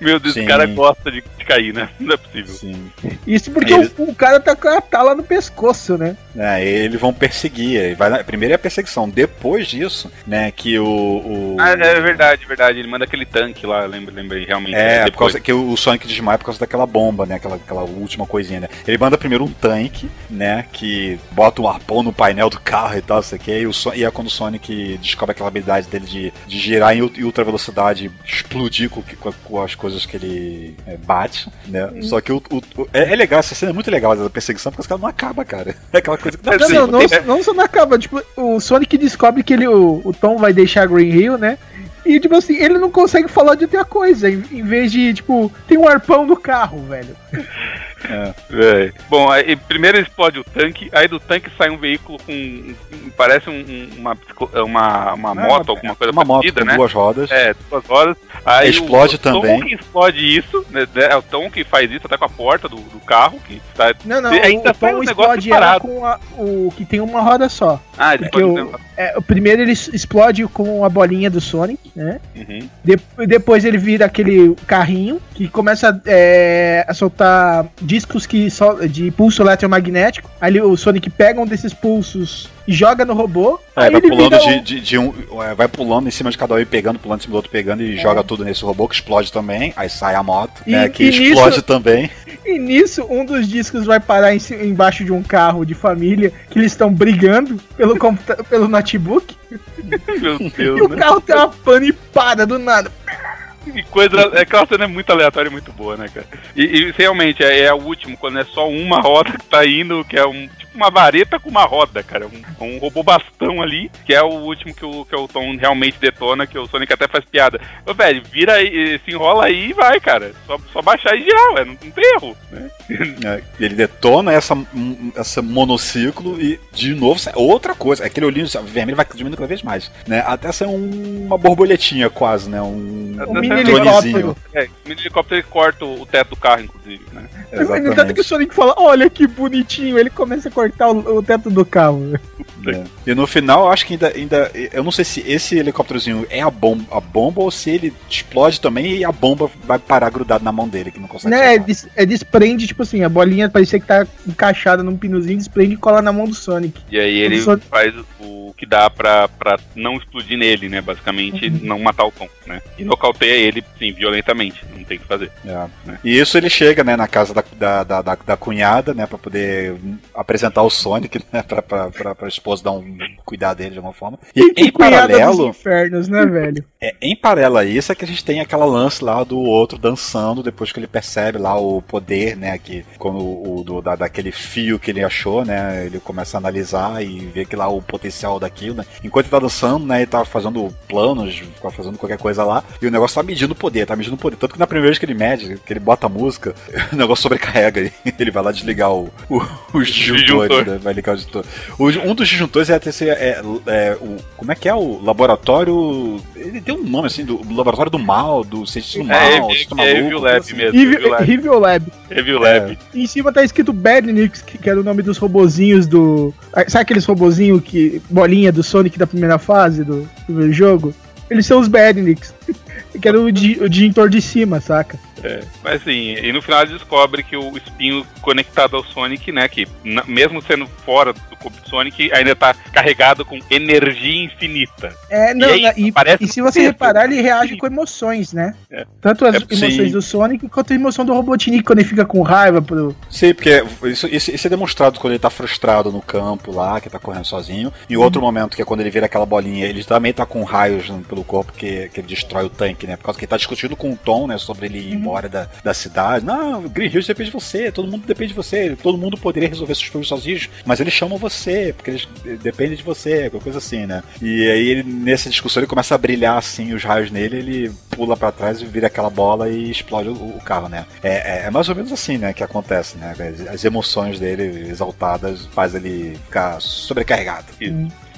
Meu Deus,
Sim.
esse cara gosta de, de cair, né? Não é possível.
Assim,
Isso porque
Eles-
o, o cara tá com a tala no pescoço, né?
né, eles vão perseguir. ele Vai, primeiro é a perseguição. Depois disso, né, que o. o
Ah, é verdade, verdade. Ele manda aquele tanque lá, lembra, lembrei realmente.
É, por
depois.
causa que o Sonic desmaia por causa daquela bomba, né? Aquela, aquela última coisinha, né? Ele manda primeiro um tanque, né? Que bota um arpão no painel do carro e tal, isso aqui. E, o e é quando o Sonic descobre aquela habilidade dele de, de girar em ult- em ultra velocidade, explodir com, com, com as coisas que ele é, bate, né? Só que o, o- o- é, é legal, essa cena é muito legal da perseguição, porque os caras não acaba, cara. É aquela coisa que não é
Não,
possível.
não, não, não só não acaba. Tipo, o Sonic descobre que ele, o, o Tom vai deixar Green Hill, né? E, tipo assim, ele não consegue falar de outra coisa. Em, em vez de, tipo, tem um arpão no carro, velho.
É. Bom, aí primeiro explode o tanque, aí do tanque sai um veículo com. um- parece um- um- uma, uma, uma
É,
moto, alguma coisa
Uma moto
parecida,
com
né?
duas rodas.
É, duas horas. Aí
Explode
o, o
também.
Tom que explode isso, né? É o Tom que faz isso até com a porta do, do carro, que tá.
Não, não,
E ainda
o Tom
um
explode ela com a, o que tem uma roda só.
Ah,
Porque
explode
o, é, o primeiro ele explode com a bolinha do Sonic, né?
Uhum.
De- depois ele vira aquele carrinho que começa é, a soltar discos que sol- de pulso eletromagnético. Aí o Sonic pega um desses pulsos e joga no robô.
É,
aí
vai
ele
pulando de,
um-
de, de um. é, Vai pulando em cima de cada um e pegando, pulando em cima do outro, pegando e joga tudo nesse robô que explode também. Aí sai a moto,
E-
né? Que
e
explode
nisso-
também.
E nisso, um dos discos vai parar em embaixo de um carro de família que eles estão brigando pelo, pelo notebook.
Meu
E
Deus,
o
né?
carro tem uma pane e para do nada.
Que coisa. É aquela cena é muito aleatória e muito boa, né, cara? E, e realmente é, é o último, quando é só uma roda que tá indo, que é um uma vareta com uma roda, cara. Um, um robô bastão ali, que é o último que o, que o Tom realmente detona, que o Sonic até faz piada. Ô, velho, vira aí, se enrola aí e vai, cara. Só, só baixar e girar, ué, não, não tem erro, né?
É, ele detona essa, um, essa monociclo e, de novo, sai outra coisa. Aquele olhinho vermelho vai diminuindo cada vez mais. Né? Até ser um- uma borboletinha quase, né? Um,
Um mini
dronezinho.
helicóptero.
É, o mini helicóptero ele corta o, teto do carro, inclusive, né?
Tanto que o
Exatamente.
Sonic fala, olha que bonitinho. Ele começa a cortar o, o teto do carro.
É. E no final, eu acho que ainda, ainda. Eu não sei se esse helicópterozinho é a bomba, a bomba ou se ele explode também e a bomba vai parar grudado na mão dele, que não consegue.
Né, é, des- é desprende, tipo assim, a bolinha parecia que tá encaixada num pinozinho, desprende e cola na mão do Sonic.
E aí ele
O Sonic-
faz o que dá pra, pra não explodir nele, né? Basicamente, não matar o Tom, né? E nocauteia ele, sim, violentamente. Não tem o que fazer.
É. E isso ele chega, né, na casa da, da, da, da- da cunhada, né, pra poder hum, apresentar o Sonic, né, pra, pra, pra, pra esposa dar um cuidar dele de alguma forma. E
Que
em paralelo,
infernos, né, velho?
é, em paralelo a isso é que a gente tem aquela lance lá do outro dançando depois que ele percebe lá o poder, né, que quando o do, da, daquele fio que ele achou, né, ele começa a analisar e ver que lá o potencial daquilo, né. Enquanto ele tá dançando, né, ele tá fazendo planos, tá fazendo qualquer coisa lá, e o negócio tá medindo o poder, tá medindo o poder. Tanto que na primeira vez que ele mede, que ele bota a música, o negócio sobrecarrega e ele vai lá desligar o, o, os disjuntores, né, vai ligar o disjuntor. O- um dos disjuntores é, esse- é, é, o, como é que é o laboratório, ele tem um nome assim, do laboratório do mal, do cientista do mal,
É, é,
cientista
é Evil Lab
assim.
mesmo. Evil
Evil,
Lab.
Evil Lab.
Lab.
Em cima tá escrito Badniks, que que era o nome dos robozinhos do. ah, Sabe aqueles robozinhos que. bolinha do Sonic da primeira fase do primeiro jogo? Eles são os Badniks. que era o, di- o disjuntor de cima, saca?
Mas assim, e no final ele descobre que o espinho conectado ao Sonic, né? Que na- mesmo sendo fora do corpo do Sonic, ainda tá carregado com energia infinita.
É, não,
E aí,
na- e, e se você reparar, ele reage com emoções, né?
É.
Tanto as
É,
emoções
sim.
do Sonic quanto a emoção do Robotnik quando ele fica com raiva pro.
Sim, porque isso, isso, isso é demonstrado quando ele tá frustrado no campo lá, que tá correndo sozinho. Em outro momento, que é quando ele vira aquela bolinha, ele também tá com raios pelo corpo que, que ele destrói o tanque, né? Por causa que ele tá discutindo com o Tom, né? Sobre ele ir embora da, da cidade. Não, Green Hills depende de você, todo mundo depende de você, todo mundo poderia resolver seus problemas sozinhos, mas eles chamam você, porque eles dependem de você, qualquer coisa assim, né? E aí ele, nessa discussão ele começa a brilhar assim os raios nele, ele pula pra trás e vira aquela bola e explode o, o carro, né? É, é- é mais ou menos assim, né, que acontece, né? As, as emoções dele exaltadas faz ele ficar sobrecarregado.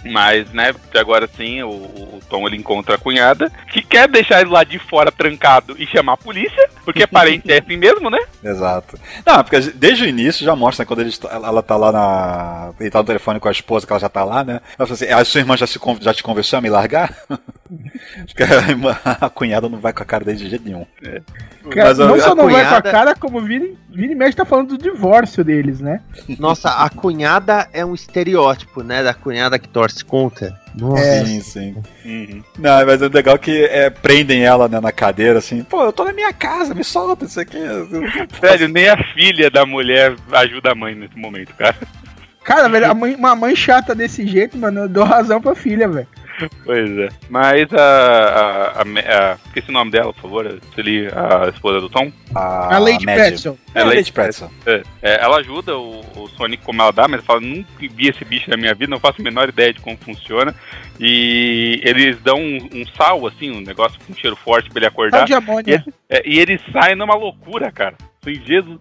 Mas, né, agora sim, o, o Tom ele encontra a cunhada, que quer deixar ele lá de fora trancado e chamar a polícia, porque parente é assim mesmo, né?
Exato. Não, porque desde o início já mostra né, quando ele ela tá lá na. Ele tá no telefone com a esposa, que ela já tá lá, né? Ela fala assim: a sua irmã já, se, já te convenceu a me largar? A, cunhada não vai com a cara dele de jeito nenhum.
Cara,
Mas a-
não só
a
não vai com
cunhada-
a cara, como vira e mexe tá falando do divórcio deles, né?
Nossa, a cunhada é um estereótipo, né? Da cunhada que torce contra. Nossa.
É.
Sim, sim. Não, mas é legal que é, prendem ela né, na cadeira, assim, pô, eu tô na minha casa, me solta isso aqui.
Velho, nem a filha da mulher ajuda a mãe nesse momento, cara.
Cara, velho, a mãe- uma mãe chata desse jeito, mano, eu dou razão pra filha, velho.
Pois é. Mas a. a, a, a esqueci o nome dela, por favor. Ali, a esposa do Tom.
A,
A Lady. Pretzel.
É, a Lady Pretzel.
É, é, ela ajuda o, o Sonic como ela dá, mas ela fala, nunca vi esse bicho na minha vida, não faço a menor ideia de como funciona. E eles dão um, um sal, assim, um negócio com cheiro forte pra ele acordar.
de
E,
amônia.
ele- é, e ele sai numa loucura, cara. Sem Jesus.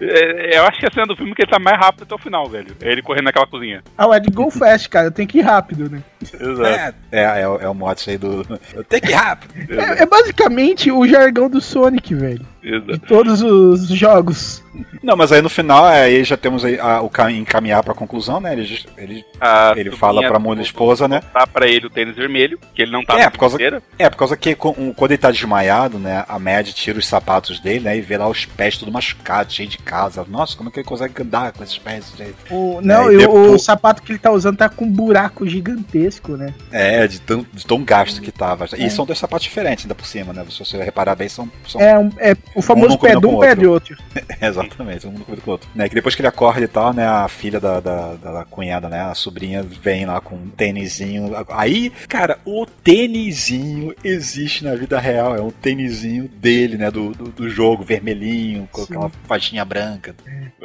É, eu acho que a cena do filme é que ele tá mais rápido até o final, velho. É ele correndo naquela cozinha.
Ah, o Ed Go Fast, cara, eu tenho que ir rápido, né?
Exato.
É, é, é, o- é o mote aí do. Eu tenho que ir rápido.
É, é basicamente o jargão do Sonic, velho. De todos os jogos.
Não, mas aí no final, é, aí já temos aí, a- o ca- encaminhar pra conclusão, né? Ele, ele,
A
ele fala pra mulher esposa, né?
Dá pra ele o tênis vermelho, que ele não tá
É, por causa-
inteira.
É, por causa que com- quando ele tá desmaiado, né? A Mad tira os sapatos dele, né? E vê lá os pés tudo machucados, cheio de casa. Nossa, como é que ele consegue andar com esses pés jeito?
O, não,
É, e
e o-
depois-
sapato que ele tá usando tá com um buraco gigantesco, né?
É, de tão, de tão gasto que tava. E são dois sapatos diferentes ainda por cima, né? Se você reparar bem, são. são
É, um- é o famoso
não
pé de um, pé de outro.
Exatamente, um mundo com o outro. Né, que depois que ele acorda e tal, né, a filha da, da, da- da cunhada, né, a sobrinha, vem lá com um tênisinho. Aí, cara, o tênisinho existe na vida real. É um tênisinho dele, né, do, do, do jogo, vermelhinho, com aquela faixinha branca.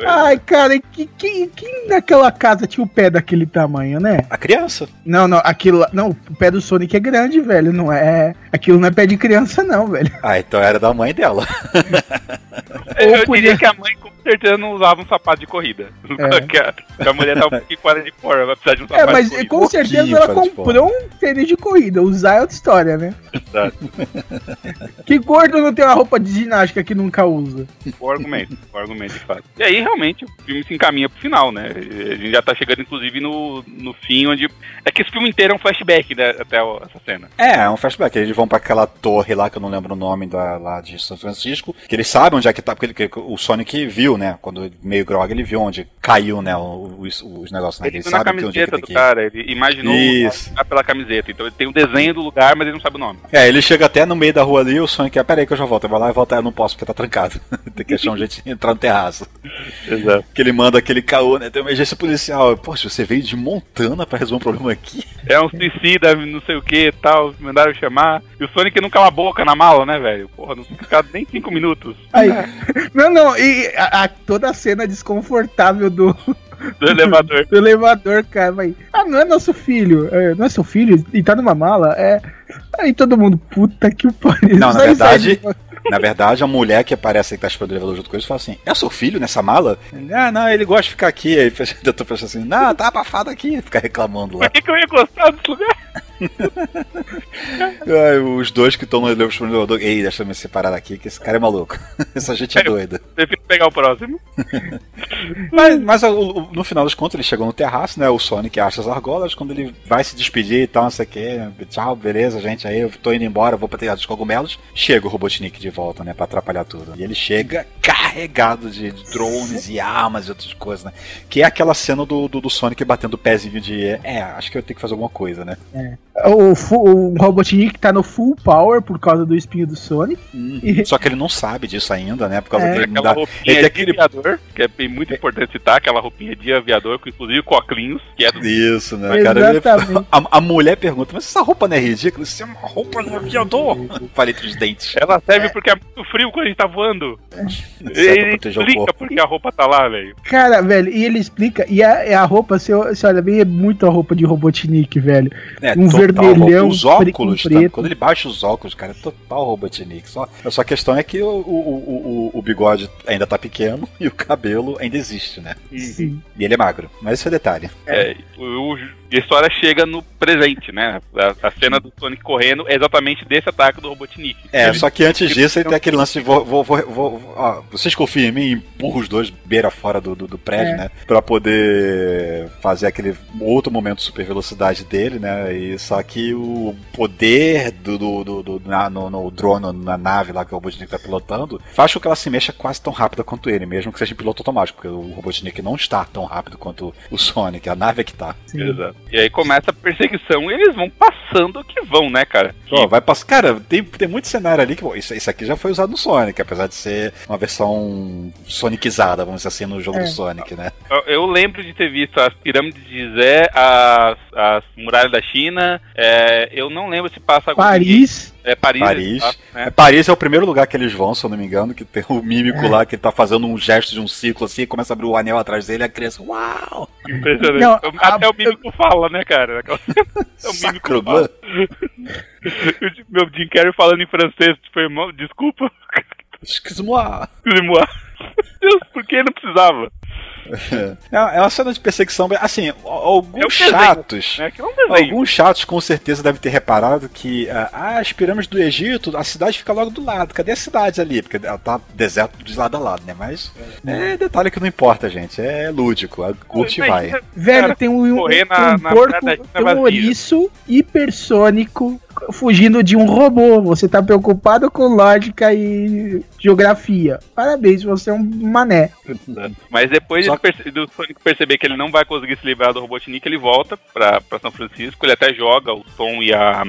Ai, cara, que, que, que naquela casa tinha o pé daquele tamanho, né?
A criança.
Não, não, aquilo. lá- Não, o pé do Sonic é grande, velho. Não é. Aquilo não é pé de criança, não, velho.
Ah, então era da mãe dela.
Eu, diria que a mãe certeza não usava um sapato de corrida.
É.
que, a, que a mulher tá um pouquinho fora de fora, vai precisar de um
É,
sapato
mas
de corrida.
com certeza
pouquinho,
ela comprou um tênis de corrida. Usar é outra história, né?
Exato.
Que gordo não tem uma roupa de ginástica que nunca usa?
O argumento, o argumento de fato. E aí, realmente, o filme se encaminha pro final, né? A gente já tá chegando, inclusive, no, no fim, onde. É que esse filme inteiro é um flashback, né? Até essa cena.
É, é um flashback. Eles vão pra aquela torre lá, que eu não lembro o nome da, lá de São Francisco, que eles sabem onde é que tá, porque ele- que o Sonic viu, né? Quando meio grog, ele viu onde caiu, né? Os, os negócios, né?
Ele
Ele
na
sabe que onde é que
camiseta
tem
do
que ir.
cara, ele imaginou
Isso.
pela camiseta. Então ele tem o desenho do lugar, mas ele não sabe o nome.
É, ele chega até no meio da rua ali e o Sonic, ah, peraí que eu já volto. Ele vai lá e volta, eu não posso porque tá trancado. tem que achar um jeito de entrar no terraço.
Exato.
Que ele manda aquele caô, né? Tem uma emergência policial. Poxa, você veio de Montana pra resolver um problema aqui?
É um suicida, não sei o que e tal. Mandaram chamar. E o Sonic não cala a boca na mala, né, velho? Porra, não fica nem cinco minutos
Aí, não, não, e a- a- toda a cena desconfortável do,
do elevador.
do elevador, cara, vai. Ah, não é nosso filho, é, não é seu filho, e tá numa mala, é. Aí todo mundo, puta que pariu.
Não, na verdade-. Na verdade, a mulher que aparece aí que tá esperando o elevador junto com ele fala assim: É seu filho nessa mala? Ah, não, ele gosta de ficar aqui. Aí eu tô pensando assim: Não, tá abafado aqui. Ficar reclamando lá.
Por que, que eu ia gostar desse lugar?
Ai, os dois que estão no elevador, ei, deixa eu me separar daqui, que esse cara é maluco. Essa gente é doida.
Prefiro pegar o próximo.
Mas, mas o- o- no final das contas, ele chegou no terraço, né? O Sonic acha as argolas. Quando ele vai se despedir e tal, não sei o que. Tchau, beleza, gente. Aí eu tô indo embora, vou pra terra dos cogumelos. Chega o Robotnik de volta, né? Pra atrapalhar tudo. E ele chega carregado de drones e armas e outras coisas, né? Que é aquela cena do, do, do Sonic batendo o pezinho de. É, acho que eu tenho que fazer alguma coisa, né?
O, o Robotnik tá no full power por causa do espinho do Sonic. E-
Só que ele não sabe disso ainda, né? Por causa
É.
que ele não
Aquela
dá.
roupinha
Ele
de
aquele.
aviador, que é bem- muito importante citar, aquela roupinha de aviador, com inclusive coclinhos, que é do
Isso, né, cara? Ele-. A, a mulher pergunta, mas essa roupa não é ridícula? Isso é uma roupa de aviador. Falei entre os dentes.
Ela serve porque é muito frio quando a gente tá voando.
Pra
Ele explica porque a roupa tá lá, velho.
Cara, velho, e ele explica, e a, e a roupa, se olha bem, é muito a roupa de Robotnik, velho.
É,
Um vermelhão,
Os óculos, tá? quando ele baixa os óculos, cara, é total Robotnik. Só, só a questão é que o, o, o, o, bigode ainda tá pequeno e o cabelo ainda existe, né?
Sim.
E ele é magro. Mas isso é detalhe.
É, o, o- e a história chega no presente, né? A, a cena do Sonic correndo é exatamente desse ataque do Robotnik.
É,
Ele-
só que antes disso ele tem aquele lance de vou, vou, vou, vou- ó, vocês confiam em mim e empurra os dois beira fora do, do, do prédio,
É.
né? Pra poder fazer aquele outro momento de super velocidade dele, né? E só que o poder do, do, do, do- na, no, no drone, na nave lá que o Robotnik tá pilotando, faz com que ela se mexa quase tão rápido quanto ele, mesmo que seja em piloto automático, porque o Robotnik não está tão rápido quanto o Sonic, a nave é que tá.
sim.
Exato. E aí começa a perseguição e eles vão passando que vão, né, cara?
Ó, vai passar. Cara, tem, tem muito cenário ali que. Bom, isso, isso aqui já foi usado no Sonic, apesar de ser uma versão sonicizada, vamos dizer assim, no jogo
É.
do Sonic, né?
Eu, eu lembro de ter visto as pirâmides de Zé, as, as muralhas da China. é, eu não lembro se passa algum-
Paris,
É Paris.
Paris. É,
né?
Paris é o primeiro lugar que eles vão, se eu não me engano, que tem o mímico
É.
lá que ele tá fazendo um gesto de um ciclo assim, começa a abrir o anel atrás dele e a criança, uau!
Impressionante.
Não,
Até
a-
o mímico fala, né, cara? É o mímico fala. Meu Jim Carrey falando em francês, tipo, irmão, desculpa.
Excuse-moi.
Excusez-moi. Deus, por que não precisava?
É é uma cena de perseguição, assim,
É
alguns
desenho,
chatos.
Né? É.
Alguns chatos com certeza devem ter reparado que ah, as pirâmides do Egito, a cidade fica logo do lado. Cadê a cidade ali? Porque ela tá deserto de lado a lado, né? Mas é, detalhe que não importa, gente. É lúdico. A curte e vai.
Velho, tem um, um,
na-
um
na
porco,
China
tem um ouriço hipersônico fugindo de um robô. Você tá preocupado com lógica e geografia. Parabéns, você é um mané.
Mas depois
Só
do Sonic perceber que ele não vai conseguir se livrar do Robotnik, ele volta pra, pra São Francisco, ele até joga o Tom e a,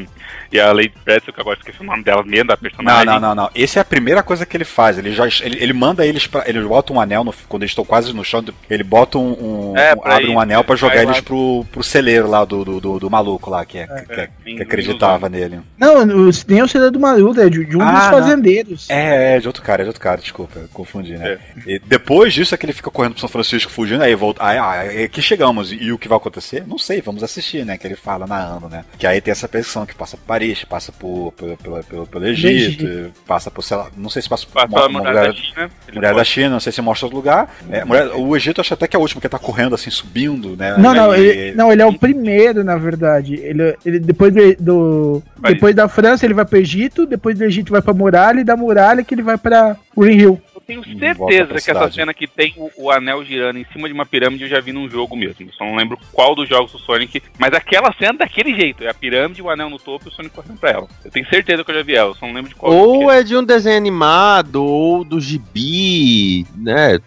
e a Lady Pretzel, que agora esqueci o nome dela mesmo, da
Não,
personagem.
não, não, não. Essa é a primeira coisa que ele faz. Ele já ele, ele manda eles para ele bota um anel no- quando eles estão quase no chão. Ele bota um, um-
É,
um-
pra
abre
ir-
um anel pra jogar
vai lá.
eles pro, pro celeiro lá do, do, do, do maluco lá que, é, que, é- que acreditava nele.
Não, os- nem o CD do Maruda, é de, de um
Ah,
dos
não.
fazendeiros.
É, é de outro cara, é de outro cara, desculpa, confundi, né? E depois disso é que ele fica correndo pro São Francisco fugindo, aí volta. Aí, ah, é que chegamos. E o que vai acontecer? Não sei, vamos assistir, né? Que ele fala na ano, né? Que aí tem essa perseguição que passa por Paris, passa por, pelo, pelo, pelo, pelo Egito, passa por, sei lá, não sei se passa por
Passa muralha da
mulher-
China.
Mulher da China, não sei se mostra outro lugar. É, mulher- o Egito acho até que é o último, que tá correndo assim, subindo, né?
Não, não,
Aí-
ele, não, ele é o primeiro, na verdade. Ele, ele depois do, do-
Vai-
depois da França ele vai pro Egito, depois do Egito vai pra muralha e da muralha que ele vai pra Green Hill.
tenho
Em volta
certeza que essa cena que tem o, o anel girando em cima de uma pirâmide eu já vi num jogo mesmo. Só não lembro qual dos jogos do Sonic. Mas aquela cena daquele jeito. É a pirâmide, o anel no topo e o Sonic correndo pra ela. Eu tenho certeza que eu já vi ela, só não lembro de qual.
Ou
é.
é de um desenho animado, ou do gibi, né?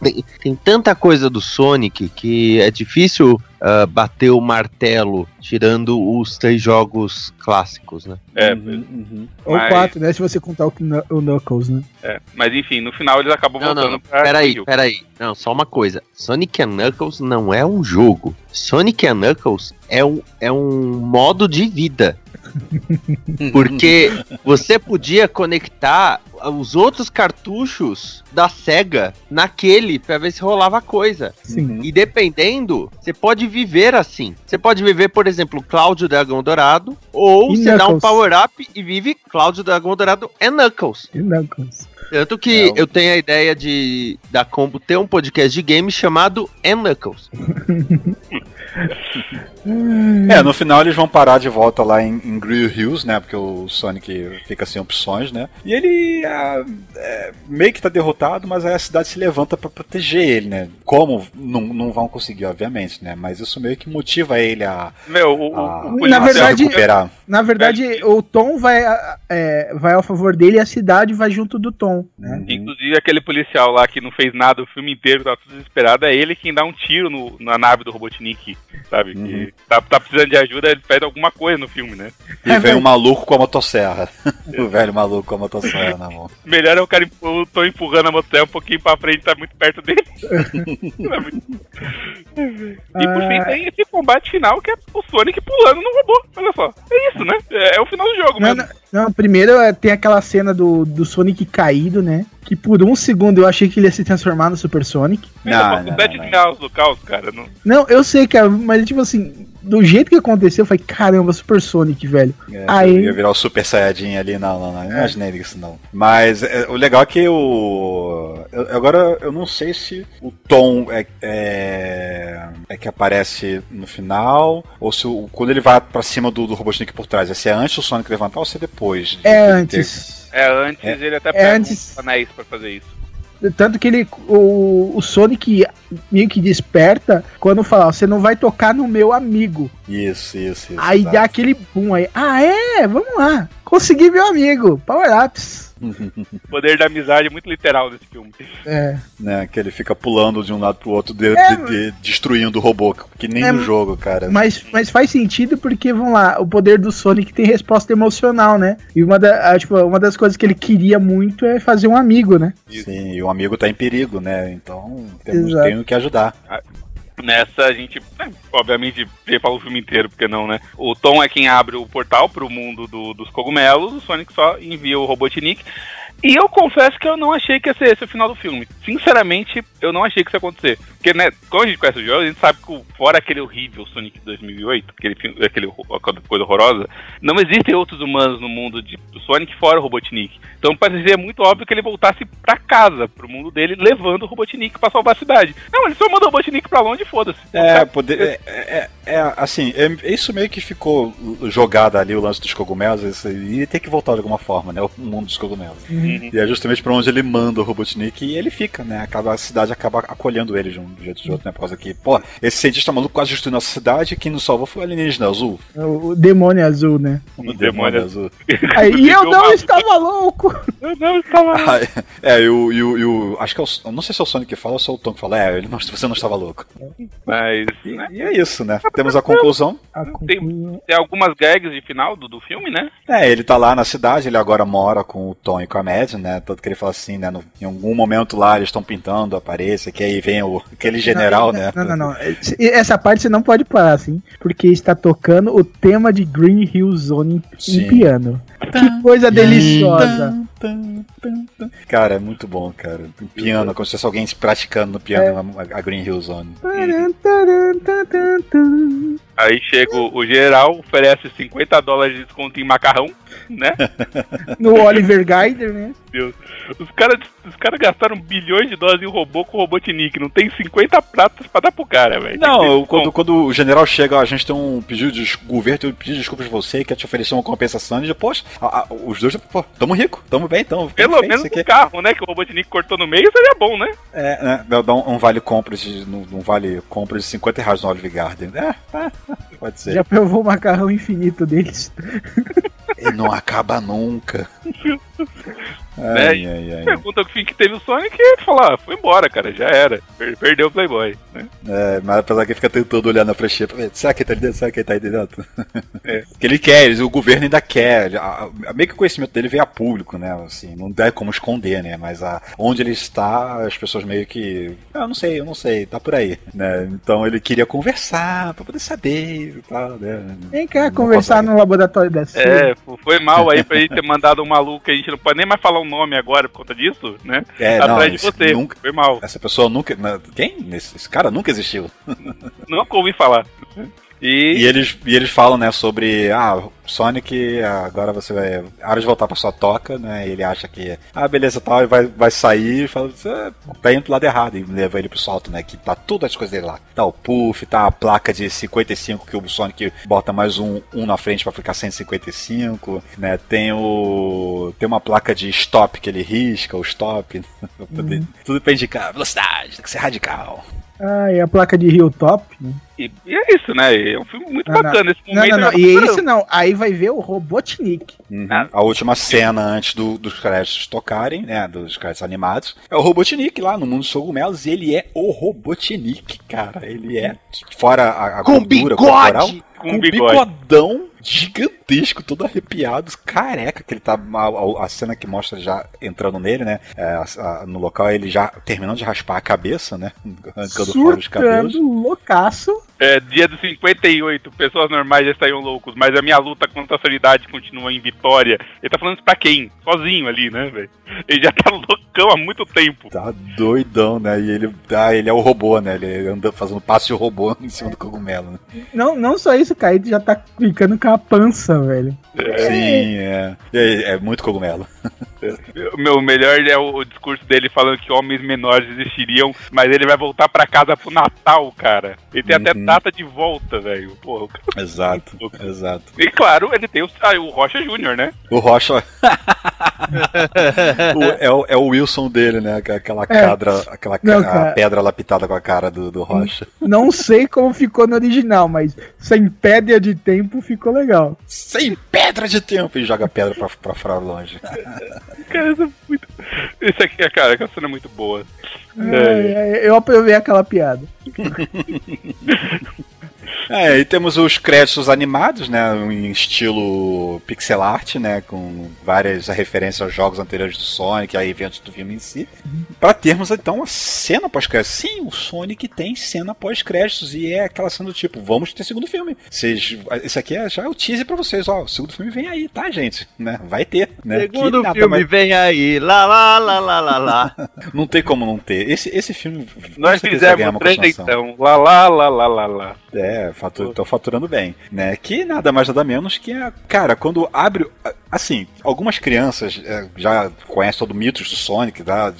Tem, tem tanta coisa do Sonic que é difícil ah, bater o martelo tirando os três jogos clássicos, né?
É,
Uhum, uhum.
Ou
Mas-
quatro, né? Se você contar o, o Knuckles, né?
é. Mas enfim, no final eles acabam
Não,
voltando
não,
pra.
peraí,
Rio.
peraí. Não, só uma coisa. Sonic and Knuckles não é um jogo. Sonic and Knuckles é um, é um modo de vida. Porque você podia conectar os outros cartuchos da SEGA naquele pra ver se rolava coisa.
Sim.
E dependendo, você pode viver assim. Você pode viver, por exemplo, Cláudio Dragão Dourado, ou
E
você dá um
Knuckles.
power-up e vive Cláudio Dragão Dourado e Knuckles.
E Knuckles.
Tanto que
É,
eu tenho a ideia de da Combo ter um podcast de games chamado N Knuckles.
É, no final eles vão parar de volta lá em, em Grill Hills, né? Porque o Sonic fica sem opções, né? E ele ah, é, meio que tá derrotado, mas aí a cidade se levanta pra proteger ele, né? Como? Não, não vão conseguir, obviamente, né? Mas isso meio que motiva ele a,
Meu, o, o-
a,
o
Na
policial-
a se
verdade-
recuperar.
Na verdade, o Tom vai, a- é, vai ao favor dele e a cidade vai junto do Tom, né?
Inclusive aquele policial lá que não fez nada o filme inteiro, tá tudo desesperado, é ele quem dá um tiro no- na nave do Robotnik, sabe?
Uhum.
Que tá, tá precisando de ajuda, ele pede alguma coisa no filme, né?
E vem um maluco com a motosserra. o velho maluco com a motosserra na mão.
Melhor é o cara, eu tô empurrando a moto um pouquinho pra frente, tá muito perto dele. É muito- e por fim tem esse combate final que é o Sonic pulando no robô. Olha só. É isso, né? É, é o final do jogo mesmo.
não, não, primeiro é, tem aquela cena do, do Sonic caído, né? Que por um segundo eu achei que ele ia se transformar no Super Sonic.
Ainda
Não, não, não, não.
finais do caos, cara. Não...
Não, eu sei, cara, mas tipo assim, do jeito que aconteceu, eu falei, caramba, Super Sonic, velho.
É,
Aí-
Ia virar o Super Saiyajin ali, não, não, não. Imaginei isso, não. Mas é, o legal é que o. eu- agora eu não sei se o Tom é, é, é que aparece no final, ou se o- quando ele vai pra cima do, do Robotnik por trás, é se é antes do Sonic levantar ou se é depois. de-
É
de-
antes.
É, antes
É.
ele até
É
pega
antes-
anéis pra fazer isso.
Tanto que ele. O, o Sonic meio que desperta quando fala, você não vai tocar no meu amigo.
Isso, isso, isso.
aí
exato.
dá aquele boom aí. Ah, é? Vamos lá. Consegui meu amigo. Power ups.
O poder da amizade é muito literal nesse filme.
É.
Né, que ele fica pulando de um lado pro outro, de-
É,
de- de- destruindo o robô, que nem
É,
no jogo, cara.
Mas, mas faz sentido porque, vamos lá, o poder do Sonic tem resposta emocional, né? E uma, da, a, tipo, uma das coisas que ele queria muito é fazer um amigo, né?
Sim, e o amigo tá em perigo, né? Então temos,
Exato.
tenho que ajudar.
Nessa a gente, né, obviamente, fala o filme inteiro, porque não, né? O Tom é quem abre o portal pro mundo do- dos cogumelos, o Sonic só envia o Robotnik. E eu confesso que eu não achei que ia ser esse o final do filme. Sinceramente, eu não achei que isso ia acontecer. Porque, né, quando a gente conhece o jogo, a gente sabe que fora aquele horrível Sonic 2008, aquele, filme, aquele coisa horrorosa, não existem outros humanos no mundo de, do Sonic fora o Robotnik. Então parecia muito óbvio que ele voltasse pra casa, pro mundo dele, levando o Robotnik pra salvar a cidade. Não, ele só manda o Robotnik pra longe e foda-se.
É, poder, é, é, é, assim, é, isso meio que ficou jogado ali, o lance dos cogumelos, e tem que voltar de alguma forma, né? O mundo dos cogumelos. E é justamente pra onde ele manda o Robotnik e ele fica, né? Acaba, a cidade acaba acolhendo ele de um jeito ou de outro, né? Por causa que, pô, esse cientista maluco quase destruiu nossa cidade e quem nos salvou foi o alienígena azul.
O, o demônio azul, né?
O
demônio
azul.
Aí, e eu não estava louco!
Eu não estava.
Ah, é, e o, e o, e o- Acho que é o. eu Não sei se é o Sonic que fala ou se é o Tom que fala. É, ele não, você não estava louco.
Mas,
E,
né,
e é isso, né? Temos a conclusão.
A
Tem-
conclusão-
tem algumas gags de final do, do filme, né?
É, ele tá lá na cidade, ele agora mora com o Tom e com a Mad, né? Tanto que ele fala assim, né? no- em algum momento lá eles estão pintando a parede, que aí vem o, aquele general,
não,
né?
Não, não, não. Essa parte você não pode parar, assim, porque está tocando o tema de Green Hill Zone
Sim.
em piano. Que coisa deliciosa.
Cara, é muito bom, cara. O piano, como se fosse alguém praticando no piano a, a Green Hill Zone.
Aí chega o, general, oferece 50 dólares de desconto em macarrão, né?
No Oliver Geider, né?
Os caras os cara gastaram bilhões de dólares em um robô com Robotnik. Não tem 50 pratas pra dar pro cara, velho.
Não, quando, quando o general chega, a gente tem um pedido de o governo tem um pedido de desculpas de você, quer te oferecer uma compensação. E depois, a- a- os dois, pô, tamo rico, tamo bem, tamo.
Pelo menos o
aqui.
carro, né? Que o Robotnik cortou no meio seria bom, né?
É, né, dá um, um vale compras de, um, vale compras de 50 reais no Olive Garden. É, é, pode ser.
Já provou o macarrão infinito deles.
Ele não acaba nunca.
Né?
Ai, ai, ai.
Pergunta o fim que teve o Sonic e ele fala, ah, foi embora, cara, já era. Per- perdeu o Playboy, né?
É, mas apesar que ele fica tentando olhar na flecha pra ver, será que ele tá ali dentro? Será que ele tá aí dentro? É. Que ele quer, o governo ainda quer. A, a- meio que o conhecimento dele veio a público, né? Assim, não dá como esconder, né? Mas a, onde ele está, as pessoas meio que. "Ah, Eu não sei, eu não sei, tá por aí. Né? Então ele queria conversar pra poder saber e tal, né?
Vem cá
Não
conversar no laboratório da CIA.
É, foi mal aí pra gente ter mandado um maluco a gente não pode nem mais falar o nome agora por conta disso, né?
É, não,
Atrás de
isso
você.
nunca-
Foi mal.
Essa pessoa nunca. Quem? Esse cara nunca existiu.
Nunca ouvi falar. E,
E eles, e eles falam, né, sobre. Ah, Sonic, agora você vai. é Hora de voltar pra sua toca, né? E ele acha que. Ah, beleza, tal, e vai, vai sair e fala. "Você Tá indo pro lado errado. E leva ele pro salto, né? Que tá todas as coisas dele lá. Tá o Puff, tá a placa de 55 que o Sonic bota mais um, um na frente pra ficar 155, né? Tem o. Tem uma placa de stop que ele risca, o stop. poder- Tudo pra indicar velocidade, tem que ser radical.
Ah, e a placa de Hilltop. Né?
E, e é isso, né? É um filme muito
Não,
bacana. Esse
Não,
momento
não, não.
já
E
tá-
isso não. Aí vai ver o Robotnik.
Uhum.
Ah.
A última cena antes do- dos créditos tocarem, né? Dos créditos animados, é o Robotnik lá no mundo dos cogumelos. E ele é o Robotnik, cara. Ele é, fora a, a
Com
gordura
bigode!
corporal,
Com
com um bigodão gigantesco, todo arrepiado, careca, que ele tá. A, a cena que mostra já entrando nele, né? é, a- a- no local, ele já terminando de raspar a cabeça, né? Arrancando fora os cabelos.
Surtando, loucaço.
É, dia dos 58, pessoas normais já estariam loucos, mas a minha luta contra a sanidade continua em vitória. Ele tá falando isso pra quem? Sozinho ali, né, velho? Ele já tá loucão há muito tempo.
Tá doidão, né? E ele, ah, ele é o robô, né? Ele anda fazendo passo de robô em cima do cogumelo, né?
Não, não só isso, cara. Ele já tá ficando com a pança, velho.
Sim, é. É, é muito cogumelo.
O meu melhor é o, o discurso dele falando que homens menores existiriam, mas ele vai voltar pra casa pro Natal, cara. Ele tem até
Uhum.
data de volta, velho. Cara-
Exato, exato.
E claro, ele tem o, ah, o Rocha Júnior, né?
O Rocha. O- é, o, é o Wilson dele, né? Aquela cadra, aquela ca-
Não, cara.
pedra lapitada com a cara do, do Rocha.
Não sei como ficou no original, mas sem pedra de tempo ficou legal.
Sem pedra de tempo! E joga pedra pra, pra fora longe.
Cara, isso é muito. Isso aqui, cara, essa cena é muito boa.
Ai, ai, eu aprovei aquela piada.
É, e temos os créditos animados, né? Em estilo pixel art, né? Com várias referências aos jogos anteriores do Sonic, a eventos do filme em si. Pra termos então a cena pós-créditos. Sim, o Sonic tem cena pós-créditos e é aquela cena do tipo, vamos ter segundo filme. Vocês, esse aqui é, já é o teaser pra vocês, ó. O segundo filme vem aí, tá, gente? Né? Vai ter, né?
Segundo
Que nada
filme vem aí, lá lá lá lá lá lá.
Não tem como não ter. Esse, esse filme.
Nós fizemos três então. Lá, lá, lá, lá, lá, lá.
É, fatu tô faturando bem, né? Que nada mais nada menos que a. Cara, quando abre. Assim, algumas crianças é, já conhecem todo o mito do Sonic, tá?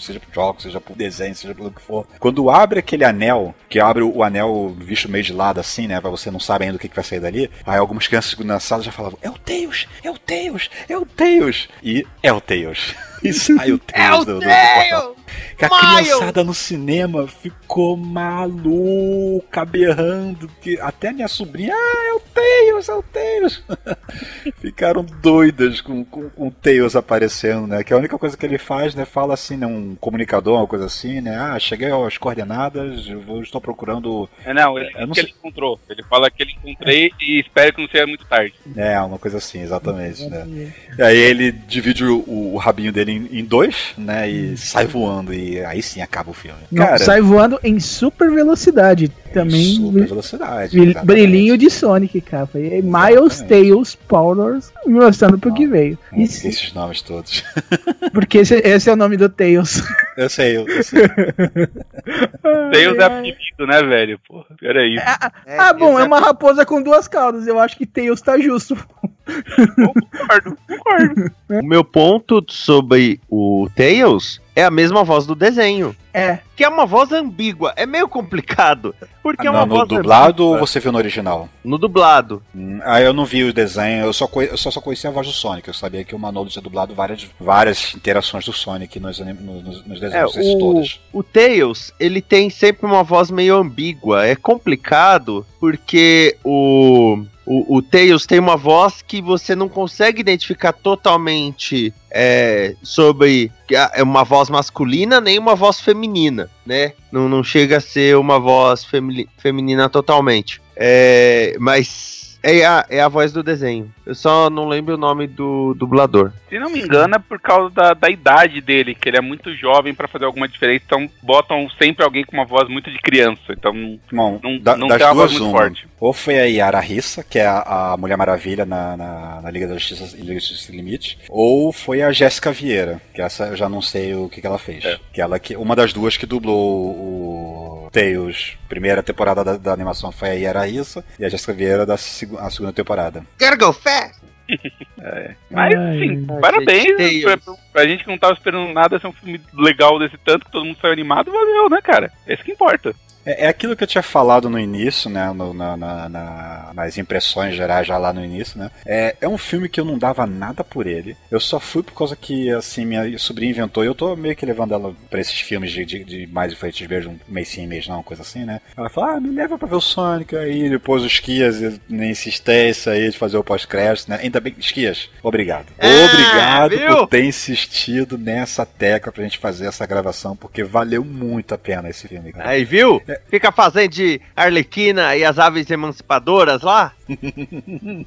seja, por jogos, seja por desenho, seja pelo que for. Quando abre aquele anel, que abre o anel visto meio de lado assim, né? Pra você não sabe ainda o que, que vai sair dali. Aí algumas crianças na sala já falavam: É o Tails! É o Tails! É o Tails! E é o Tails. E sai o Tails do, do, do portal. Que a criançada no cinema ficou maluca, berrando. Que até minha sobrinha, ah, é o Tails, é o Tails. Ficaram doidas com, com, com o Tails aparecendo, né? Que a única coisa que ele faz, né? Fala assim, né? Um comunicador, uma coisa assim, né? Ah, cheguei às coordenadas, eu vou- estou procurando.
É, não, ele,
Eu não
que ele encontrou. Ele fala que ele encontrei e espero que não seja muito tarde.
É, uma coisa assim, exatamente, né? E aí ele divide o, o rabinho dele em, em dois, né? E sai voando. E aí sim acaba o filme.
Não,
Cara,
sai voando em super velocidade. Também
super velocidade. exatamente.
brilhinho de Sonic, cara. Foi Miles. Tails, Powers, mostrando pro que veio. Isso,
esses nomes todos.
porque esse, esse é o nome do Tails.
Eu sei, eu, eu sei.
Tails é apelido, né, velho? Porra, pera aí.
ah, bom, é uma raposa com duas caudas. Eu acho que Tails tá justo.
Concordo, concordo.
O meu ponto sobre o Tails é a mesma voz do desenho.
É.
Que é uma voz ambígua. É meio complicado. Porque é
Ah,
uma
não, no
voz
dublado ou
ambígua.
você viu no original?
No dublado.
Hum, Ah, eu não vi o desenho, eu só, conhe- eu só, só conhecia a voz do Sonic. Eu sabia que o Manolo tinha dublado várias, várias interações do Sonic nos, anim- no- nos, nos
É,
desenhos, esses
o,
todas.
o Tails, ele tem sempre uma voz meio ambígua. É complicado porque o, o, o Tails tem uma voz que você não consegue identificar totalmente é, sobre é uma voz masculina nem uma voz feminina, né? Não, não chega a ser uma voz femini- feminina totalmente. É, mas é a, é a voz do desenho. Eu só não lembro o nome do dublador.
Se não me engano, é por causa da, da idade dele, que ele é muito jovem pra fazer alguma diferença, então botam sempre alguém com uma voz muito de criança. Então não,
Bom,
não,
da-
não
das
tem uma voz
duas,
muito
uma.
forte.
Ou foi a Yara Rissa, que é a, a Mulher Maravilha na, na, na Liga da Justiça e Liga da Justiça Sem Limite, ou foi a Jéssica Vieira, que essa eu já não sei o que, que ela fez.
É.
Que ela que uma das duas que dublou o Tails, primeira temporada da, da animação foi a Yara Rissa e a Jéssica Vieira da segu- a segunda temporada.
Gotta go fast!
Mas,
Ai,
assim,
ai,
parabéns
gente,
pra,
Tails.
pra gente que não tava esperando nada ser um filme legal desse tanto, que todo mundo saiu animado, valeu, né, cara? É isso que importa.
É, é aquilo que eu tinha falado no início, né? no- na- na- na- nas impressões gerais já lá no início, né? É, é um filme que eu não dava nada por ele. Eu só fui por causa que, assim, minha sobrinha inventou. E eu tô meio que levando ela pra esses filmes de, de, de mais efeitos verdes, um mês sim, mês não, coisa assim, né? Ela falou, ah, me leva pra ver o Sonic. Aí depois os Kias, na insistência aí de fazer o pós-crédito, né? Ainda bem, Esquias, obrigado.
Ah,
obrigado
viu?
por ter insistido nessa tecla pra gente fazer essa gravação, porque valeu muito a pena esse filme, cara.
Aí, viu? Fica fazendo de Arlequina e as aves emancipadoras lá.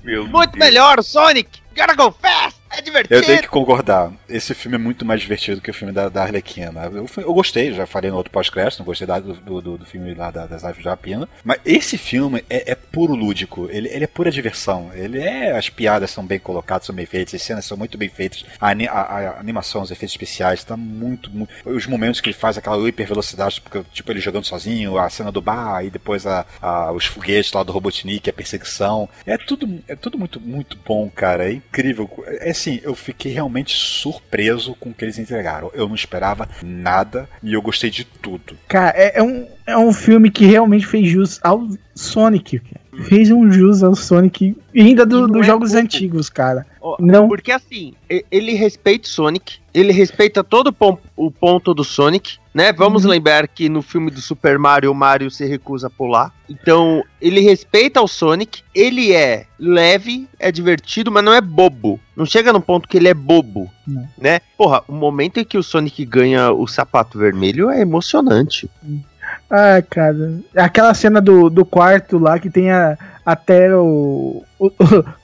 Meu
Muito
Deus.
melhor, Sonic! Gotta go fast! É divertido!
Eu tenho que concordar. Esse filme é muito mais divertido que o filme da, da Arlequina. Eu, eu gostei, já falei no outro pós-crédito, não gostei da- do, do, do filme lá da- das Aves de Rapina. Mas esse filme é, é puro lúdico. Ele, ele é pura diversão. Ele é. As piadas são bem colocadas, são bem feitas, as cenas são muito bem feitas. A, a- a animação, os efeitos especiais, tá muito, muito. Os momentos que ele faz aquela hipervelocidade, porque, tipo, ele jogando sozinho, a cena do bar, e depois a, a- os foguetes lá do Robotnik, a perseguição. É tudo, é tudo muito, muito bom, cara. É incrível. É assim, eu fiquei realmente surpreso com o que eles entregaram. Eu não esperava nada e eu gostei de tudo.
Cara, é, é um, é um filme que realmente fez jus ao Sonic. cara. Fez um jus ao Sonic ainda do- dos
é
jogos
pouco.
antigos, cara. Não.
Porque assim, ele respeita o Sonic, ele respeita todo o ponto do Sonic, né? Vamos
Uhum.
lembrar que no filme do Super Mario, o Mario se recusa a pular. Então, ele respeita o Sonic, ele é leve, é divertido, mas não é bobo. Não chega no ponto que ele é bobo,
Não.
né? Porra, o momento em que o Sonic ganha o sapato vermelho é emocionante.
Ah, cara. Aquela cena do, do quarto lá que tem a, até o, o-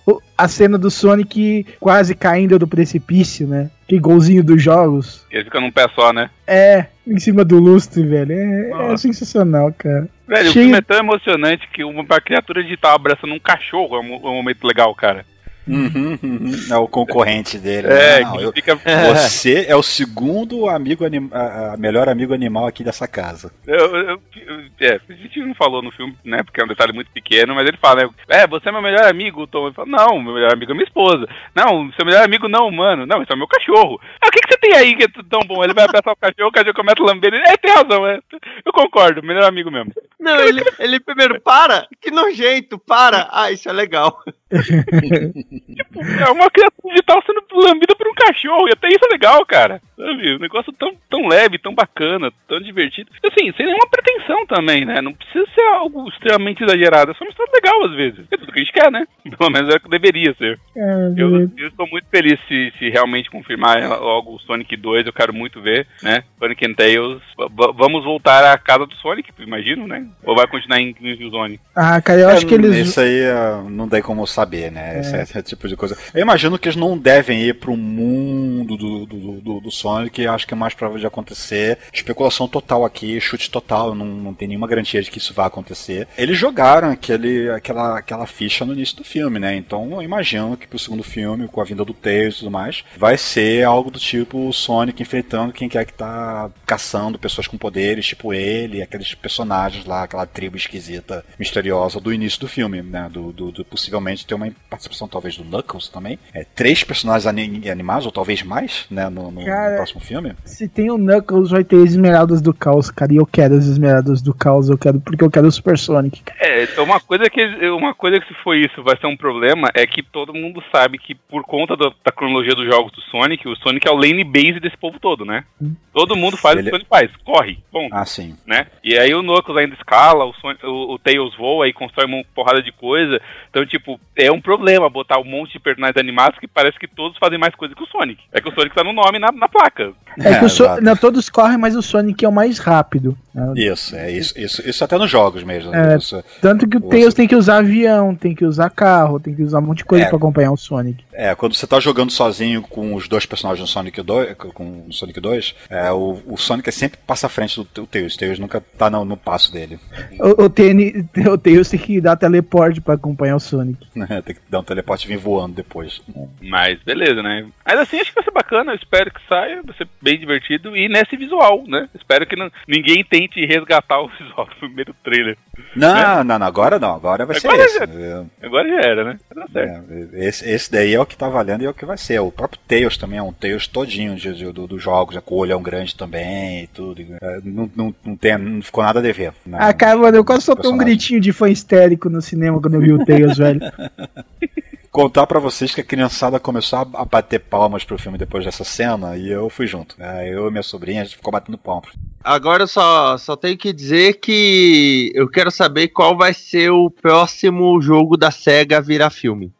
o- a cena do Sonic quase caindo do precipício, né? Que golzinho dos jogos.
Ele fica num pé só, né?
É, em cima do lustre, velho. É, é sensacional, cara.
Velho,
Cheio-
o filme é tão emocionante que uma uma criatura digital abraçando um cachorro é um, é um momento legal, cara.
Uhum, uhum. É o concorrente dele.
É,
né? Não, eu-
fica.
Você é o segundo amigo anim- a- a melhor amigo animal aqui dessa casa.
Eu, eu- eu- é, a gente não falou no filme, né? Porque é um detalhe muito pequeno, mas ele fala, né? É, você é meu melhor amigo, Tom. Ele fala, não, meu melhor amigo é minha esposa. Não, seu melhor amigo não, mano. Não, esse é o meu cachorro. Ah, o que, que você tem aí que é tão bom? Ele vai abraçar o cachorro, o cachorro começa a lamber ele. É, tem razão, é. Eu concordo, melhor amigo mesmo.
Não, ele, ele primeiro para, que nojento, para. Ah, isso é legal.
É uma criatura digital sendo lambida por um cachorro, e até isso é legal, cara. Sabe? Um negócio tão, tão leve, tão bacana, tão divertido. Assim, sem nenhuma pretensão também, né? Não precisa ser algo extremamente exagerado, é só uma história legal às vezes. É tudo que a gente quer, né? Pelo menos é o que deveria ser.
É,
Eu, eu estou muito feliz se, se realmente confirmar logo o Sonic 2, eu quero muito ver, né? Sonic and Tails. Vamos voltar à casa do Sonic, imagino, né? Ou vai continuar em Green Zone?
Ah, cara, eu acho que eles.
Isso aí não tem como saber, né? Esse, esse tipo de coisa. Eu imagino que eles não devem ir pro mundo do, do, do, do Sonic acho que é mais provável de acontecer. Especulação total aqui, chute total, não, não tem nenhuma garantia de que isso vai acontecer. Eles jogaram aquele, aquela, aquela ficha no início do filme, né? Então eu imagino que pro segundo filme, com a vinda do Tails e tudo mais, vai ser algo do tipo Sonic enfrentando quem quer que tá caçando pessoas com poderes, tipo ele, aqueles personagens lá, aquela tribo esquisita, misteriosa do início do filme, né? Do, do, do possivelmente ter uma participação talvez do Knuckles também. É, três personagens ani- animados, ou talvez mais, né? No, no- no
Cara,
próximo filme.
Se tem o Knuckles, vai ter Esmeraldas do Caos, cara. E eu quero as Esmeraldas do Caos, eu quero, porque eu quero o Super Sonic.
É, então uma coisa que uma coisa que se for isso vai ser um problema é que todo mundo sabe que por conta da, da cronologia dos jogos do Sonic, o Sonic é o lane base desse povo todo, né? Todo mundo faz
Ele-
o que o Sonic faz, corre, bom,
Ah, sim.
né? E aí o Knuckles ainda escala, o, Sonic, o, o Tails voa e constrói uma porrada de coisa. Então, tipo, é um problema botar um monte de personagens animados que parece que todos fazem mais coisa que o Sonic. É que o Sonic tá no nome na, na placa.
É, que o so
exato.
não, todos correm, mas o Sonic é o mais rápido. Né?
Isso, é isso, isso, isso até nos jogos mesmo.
É.
Isso,
Tanto que o Tails tem que usar avião, tem que usar carro, tem que usar um monte de coisa
É.
pra acompanhar o Sonic.
É, quando você tá jogando sozinho com os dois personagens no Sonic 2, com o Sonic 2, é, o, o Sonic sempre passa à frente do, do Tails. O Tails nunca tá no, no passo dele.
O, o, TN, o Tails tem que dar teleporte pra acompanhar o Sonic.
né? Tem que dar um teleporte e vir voando depois.
Mas beleza, né? Mas assim, acho que vai ser bacana, eu espero que saia, vai ser bem divertido e nesse visual, né? Espero que não- ninguém tente resgatar o visual do primeiro trailer.
Não, não, não, agora não, agora vai ser
Agora
esse.
já-
É,
Agora já era, né? Tá certo.
é, esse. Esse daí é o que tá valendo e é o que vai ser. O próprio Tails também é um Tails todinho de, de- do- dos jogos, é com o olhão grande também e tudo. É, não, não, não, tem, não ficou nada a dever. né?
Ah, cara, mano, eu quase soltei um gritinho de fã histérico no cinema quando eu vi o Tails, velho.
contar pra vocês que a criançada começou a bater palmas pro filme depois dessa cena e eu fui junto. né? Eu e minha sobrinha, a gente ficou batendo palmas.
Agora eu só, só tenho que dizer que eu quero saber qual vai ser o próximo jogo da SEGA virar filme.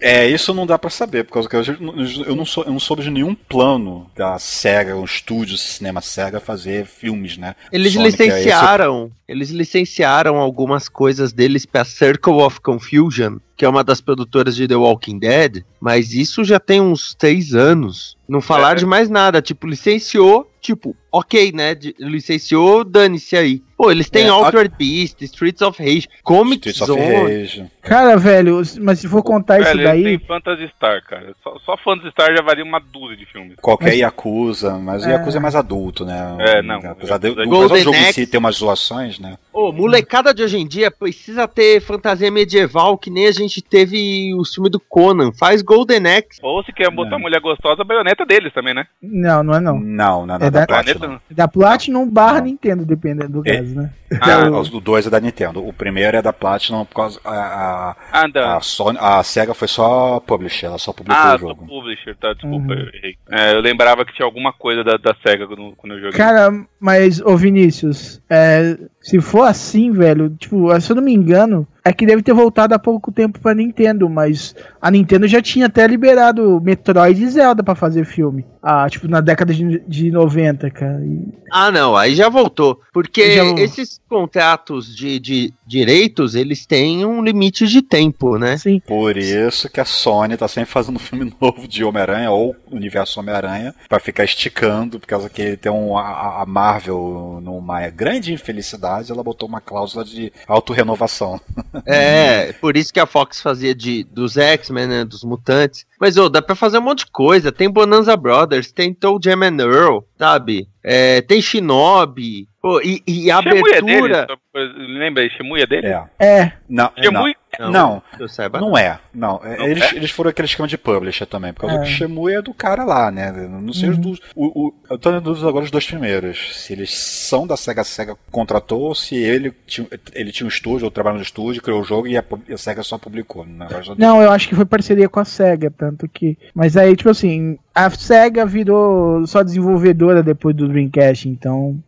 É, isso não dá pra saber, por causa que eu, não, sou, eu não soube de nenhum plano da SEGA, um estúdio cinema SEGA fazer filmes, né?
Eles
Sonic é
licenciaram, eles licenciaram algumas coisas deles pra Circle of Confusion, que é uma das produtoras de The Walking Dead, mas isso já tem uns três anos. Não falaram
É.
de mais nada, tipo, licenciou, tipo, ok, né? de- licenciou, dane-se aí. Pô, eles têm
É,
Altered Beast, Streets of Rage, Comic
Streets of
Zone.
Rage.
Cara, velho, mas se for contar isso
Velho,
daí.
tem Phantasy Star, cara. Só, só Phantasy Star já valia uma dúzia de filmes.
Qualquer
Mas-
Yakuza, mas o
É.
Yakuza é mais adulto, né?
É, não.
Apesar, de, apesar
Golden
do jogo em si ter umas zoações, né?
Ô, molecada de hoje em dia precisa ter fantasia medieval que nem a gente teve o filme do Conan. Faz Golden Axe.
Ou se quer botar
Não.
mulher gostosa, a baioneta deles também, né?
Não, não é não.
Não, não, não
É
é da
da-
Platinum.
É da Platinum barra
Não.
Nintendo, dependendo do
É.
caso, né?
Ah, os do 2 é da Nintendo. O primeiro é da Platinum por causa. A, a,
Ah,
a, Sony, a SEGA foi só publisher, ela só publicou
Ah,
o jogo.
publisher, tá? Desculpa,
Uhum.
eu errei. É, eu lembrava que tinha alguma coisa da, da SEGA quando, quando eu joguei.
Cara, mas, ô Vinícius, é, se for assim, velho, tipo, se eu não me engano, é que deve ter voltado há pouco tempo pra Nintendo, mas a Nintendo já tinha até liberado Metroid e Zelda pra fazer filme. Ah, tipo, na década de, de 90, cara. E-
Ah, não, aí já voltou. Porque
Já-
esses contratos de, de direitos, eles têm um limite de tempo, né?
Assim,
Por isso que a Sony tá sempre fazendo um filme novo de Homem-Aranha ou universo Homem-Aranha pra ficar esticando, por causa que tem um, a, a Marvel, numa grande infelicidade, ela botou uma cláusula de autorrenovação.
É, por isso que a Fox fazia de dos X-Men, né, dos mutantes. Mas, ô, dá pra fazer um monte de coisa. Tem Bonanza Brothers, tem Toe Jam and Earl, sabe? É, tem Shinobi. Pô, e, e a
Shemui é dele?
abertura...
pra- Lembra aí, Shemui é dele?
É.
é,
Não,
Shemui?
não, não,
eu saiba,
não é. Não,
Não
eles,
é?
eles foram aquele esquema de publisher também, por causa
É.
que é do cara lá, né? Não sei os
Uhum.
dos. O, o, eu tô dúvida agora os dois primeiros. Se eles são da SEGA, a SEGA contratou, ou se ele tinha, ele tinha um estúdio, ou trabalhava no estúdio, criou o jogo e a, a SEGA só publicou. Né?
Não, eu acho que foi parceria com a SEGA, tanto que. Mas aí, tipo assim, a SEGA virou só desenvolvedora depois do Dreamcast, então.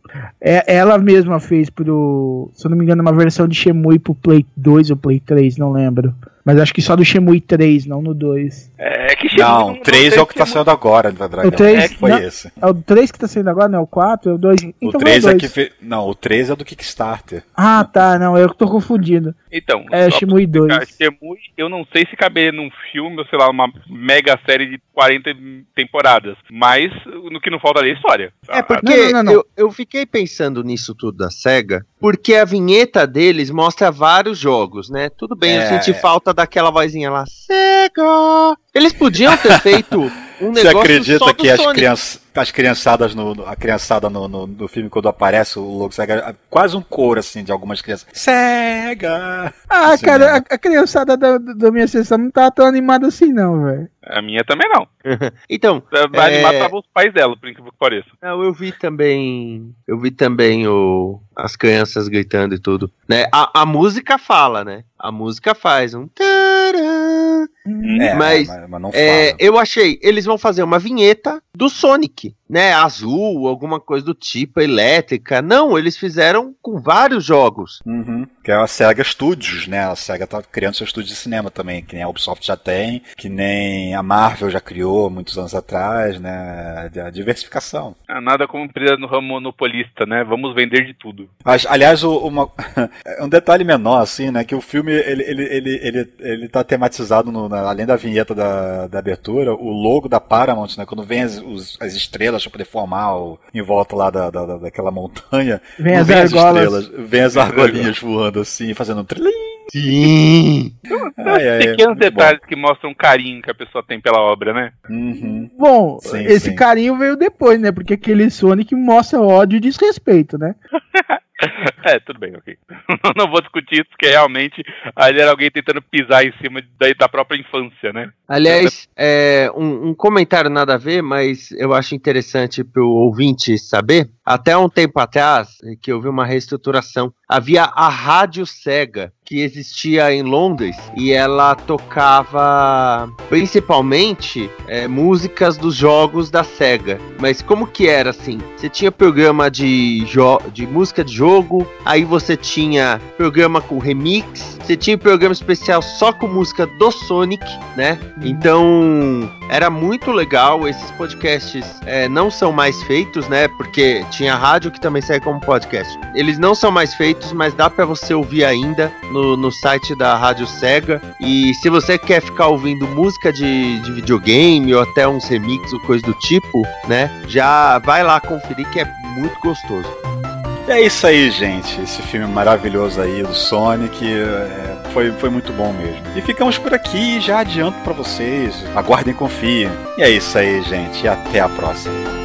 É, ela mesma fez pro. Se eu não me engano, uma versão de Shemui pro Play 2 ou Play 3, não lembro. Mas acho que só do Shemui 3, não no 2.
É que Shenmue
Não, 3 é o que tá saindo agora da Dragão.
O três-
É que foi
não.
esse.
É o 3 que tá saindo agora, não é o 4? É o 2?
O
Então
3
foi o
é
2.
que fe... Não, o 3 é do Kickstarter.
Ah, tá, não, eu tô confundindo.
Então,
É
só
Shemui 2.
Cara, Shemui, eu não sei se caberia num filme ou sei lá, uma mega série de 40 temporadas. Mas no que não falta ali é história.
É
Ah,
porque
Não, não, não, não.
Eu, eu fiquei pensando nisso tudo da SEGA, porque a vinheta deles mostra vários jogos, né? Tudo bem, eu
É.
senti falta daquela vozinha lá, SEGA! Eles podiam ter feito um
Você acredita que as,
Sonic.
crianças, as criançadas no, no- a criançada no, no, no filme quando aparece o logo Sega, quase um coro assim de algumas crianças. Sega!
Ah,
Isso
cara, a,
mesmo.
a criançada da, da minha sessão não tá tão animada assim, não, velho.
A minha também não.
Então,
Vai
É.
animar tava os pais dela, por incrível que pareça.
não, eu vi também. Eu vi também o, as crianças gritando e tudo. Né? A, a música fala, né? A música faz um. tarã.
É,
Mas,
mas, não
É, eu achei, eles vão fazer uma vinheta do Sonic, né? Azul, alguma coisa do tipo, elétrica. Não, eles fizeram com vários jogos.
Uhum. Que é a SEGA Studios, né? A SEGA tá criando seu estúdio de cinema também, que nem a Ubisoft já tem, que nem a Marvel já criou muitos anos atrás, né? A diversificação.
Ah, Nada como empresa no ramo monopolista, né? Vamos vender de tudo.
Mas, aliás, o- uma, um detalhe menor, assim, né? Que o filme, ele, ele, ele, ele, ele tá tematizado, no- na- além da vinheta da, da abertura, o logo da Paramount, né? Quando vem as, os- as estrelas pra poder formar o, em volta lá da, da, da- daquela montanha,
Vem as
vem as estrelas, vem as argolinhas voando assim, fazendo um trilim.
Sim!
Ai, ai,
Pequenos
É,
detalhes que mostram o carinho que a pessoa tem pela obra, né?
bom. Uhum.
Bom,
Sim,
esse
sim.
carinho veio depois, né? Porque aquele Sonic mostra ódio e desrespeito, né?
É, tudo bem, ok. Não vou discutir isso, porque realmente ali era alguém tentando pisar em cima da, própria infância, né?
Aliás, é, um, um comentário nada a ver, mas eu acho interessante pro ouvinte saber. Até um tempo atrás, que eu vi uma reestruturação, havia a Rádio Sega, que existia em Londres, e ela tocava principalmente é, músicas dos jogos da Sega. Mas como que era assim? Você tinha programa de, de música de jogo, aí você tinha programa com remix, você tinha programa especial só com música do Sonic, né? Então era muito legal. Esses podcasts é, não são mais feitos, né? Porque tinha rádio que também sai como podcast. Eles não são mais feitos, mas dá pra você ouvir ainda no, no site da Rádio Sega. E se você quer ficar ouvindo música de, de videogame ou até uns remix ou coisa do tipo, né? Já vai lá conferir que é muito gostoso.
E é isso aí, gente. Esse filme maravilhoso aí do Sonic é, foi, foi muito bom mesmo. E ficamos por aqui, já adianto pra vocês. Aguardem e confiem. E é isso aí, gente. Até a próxima.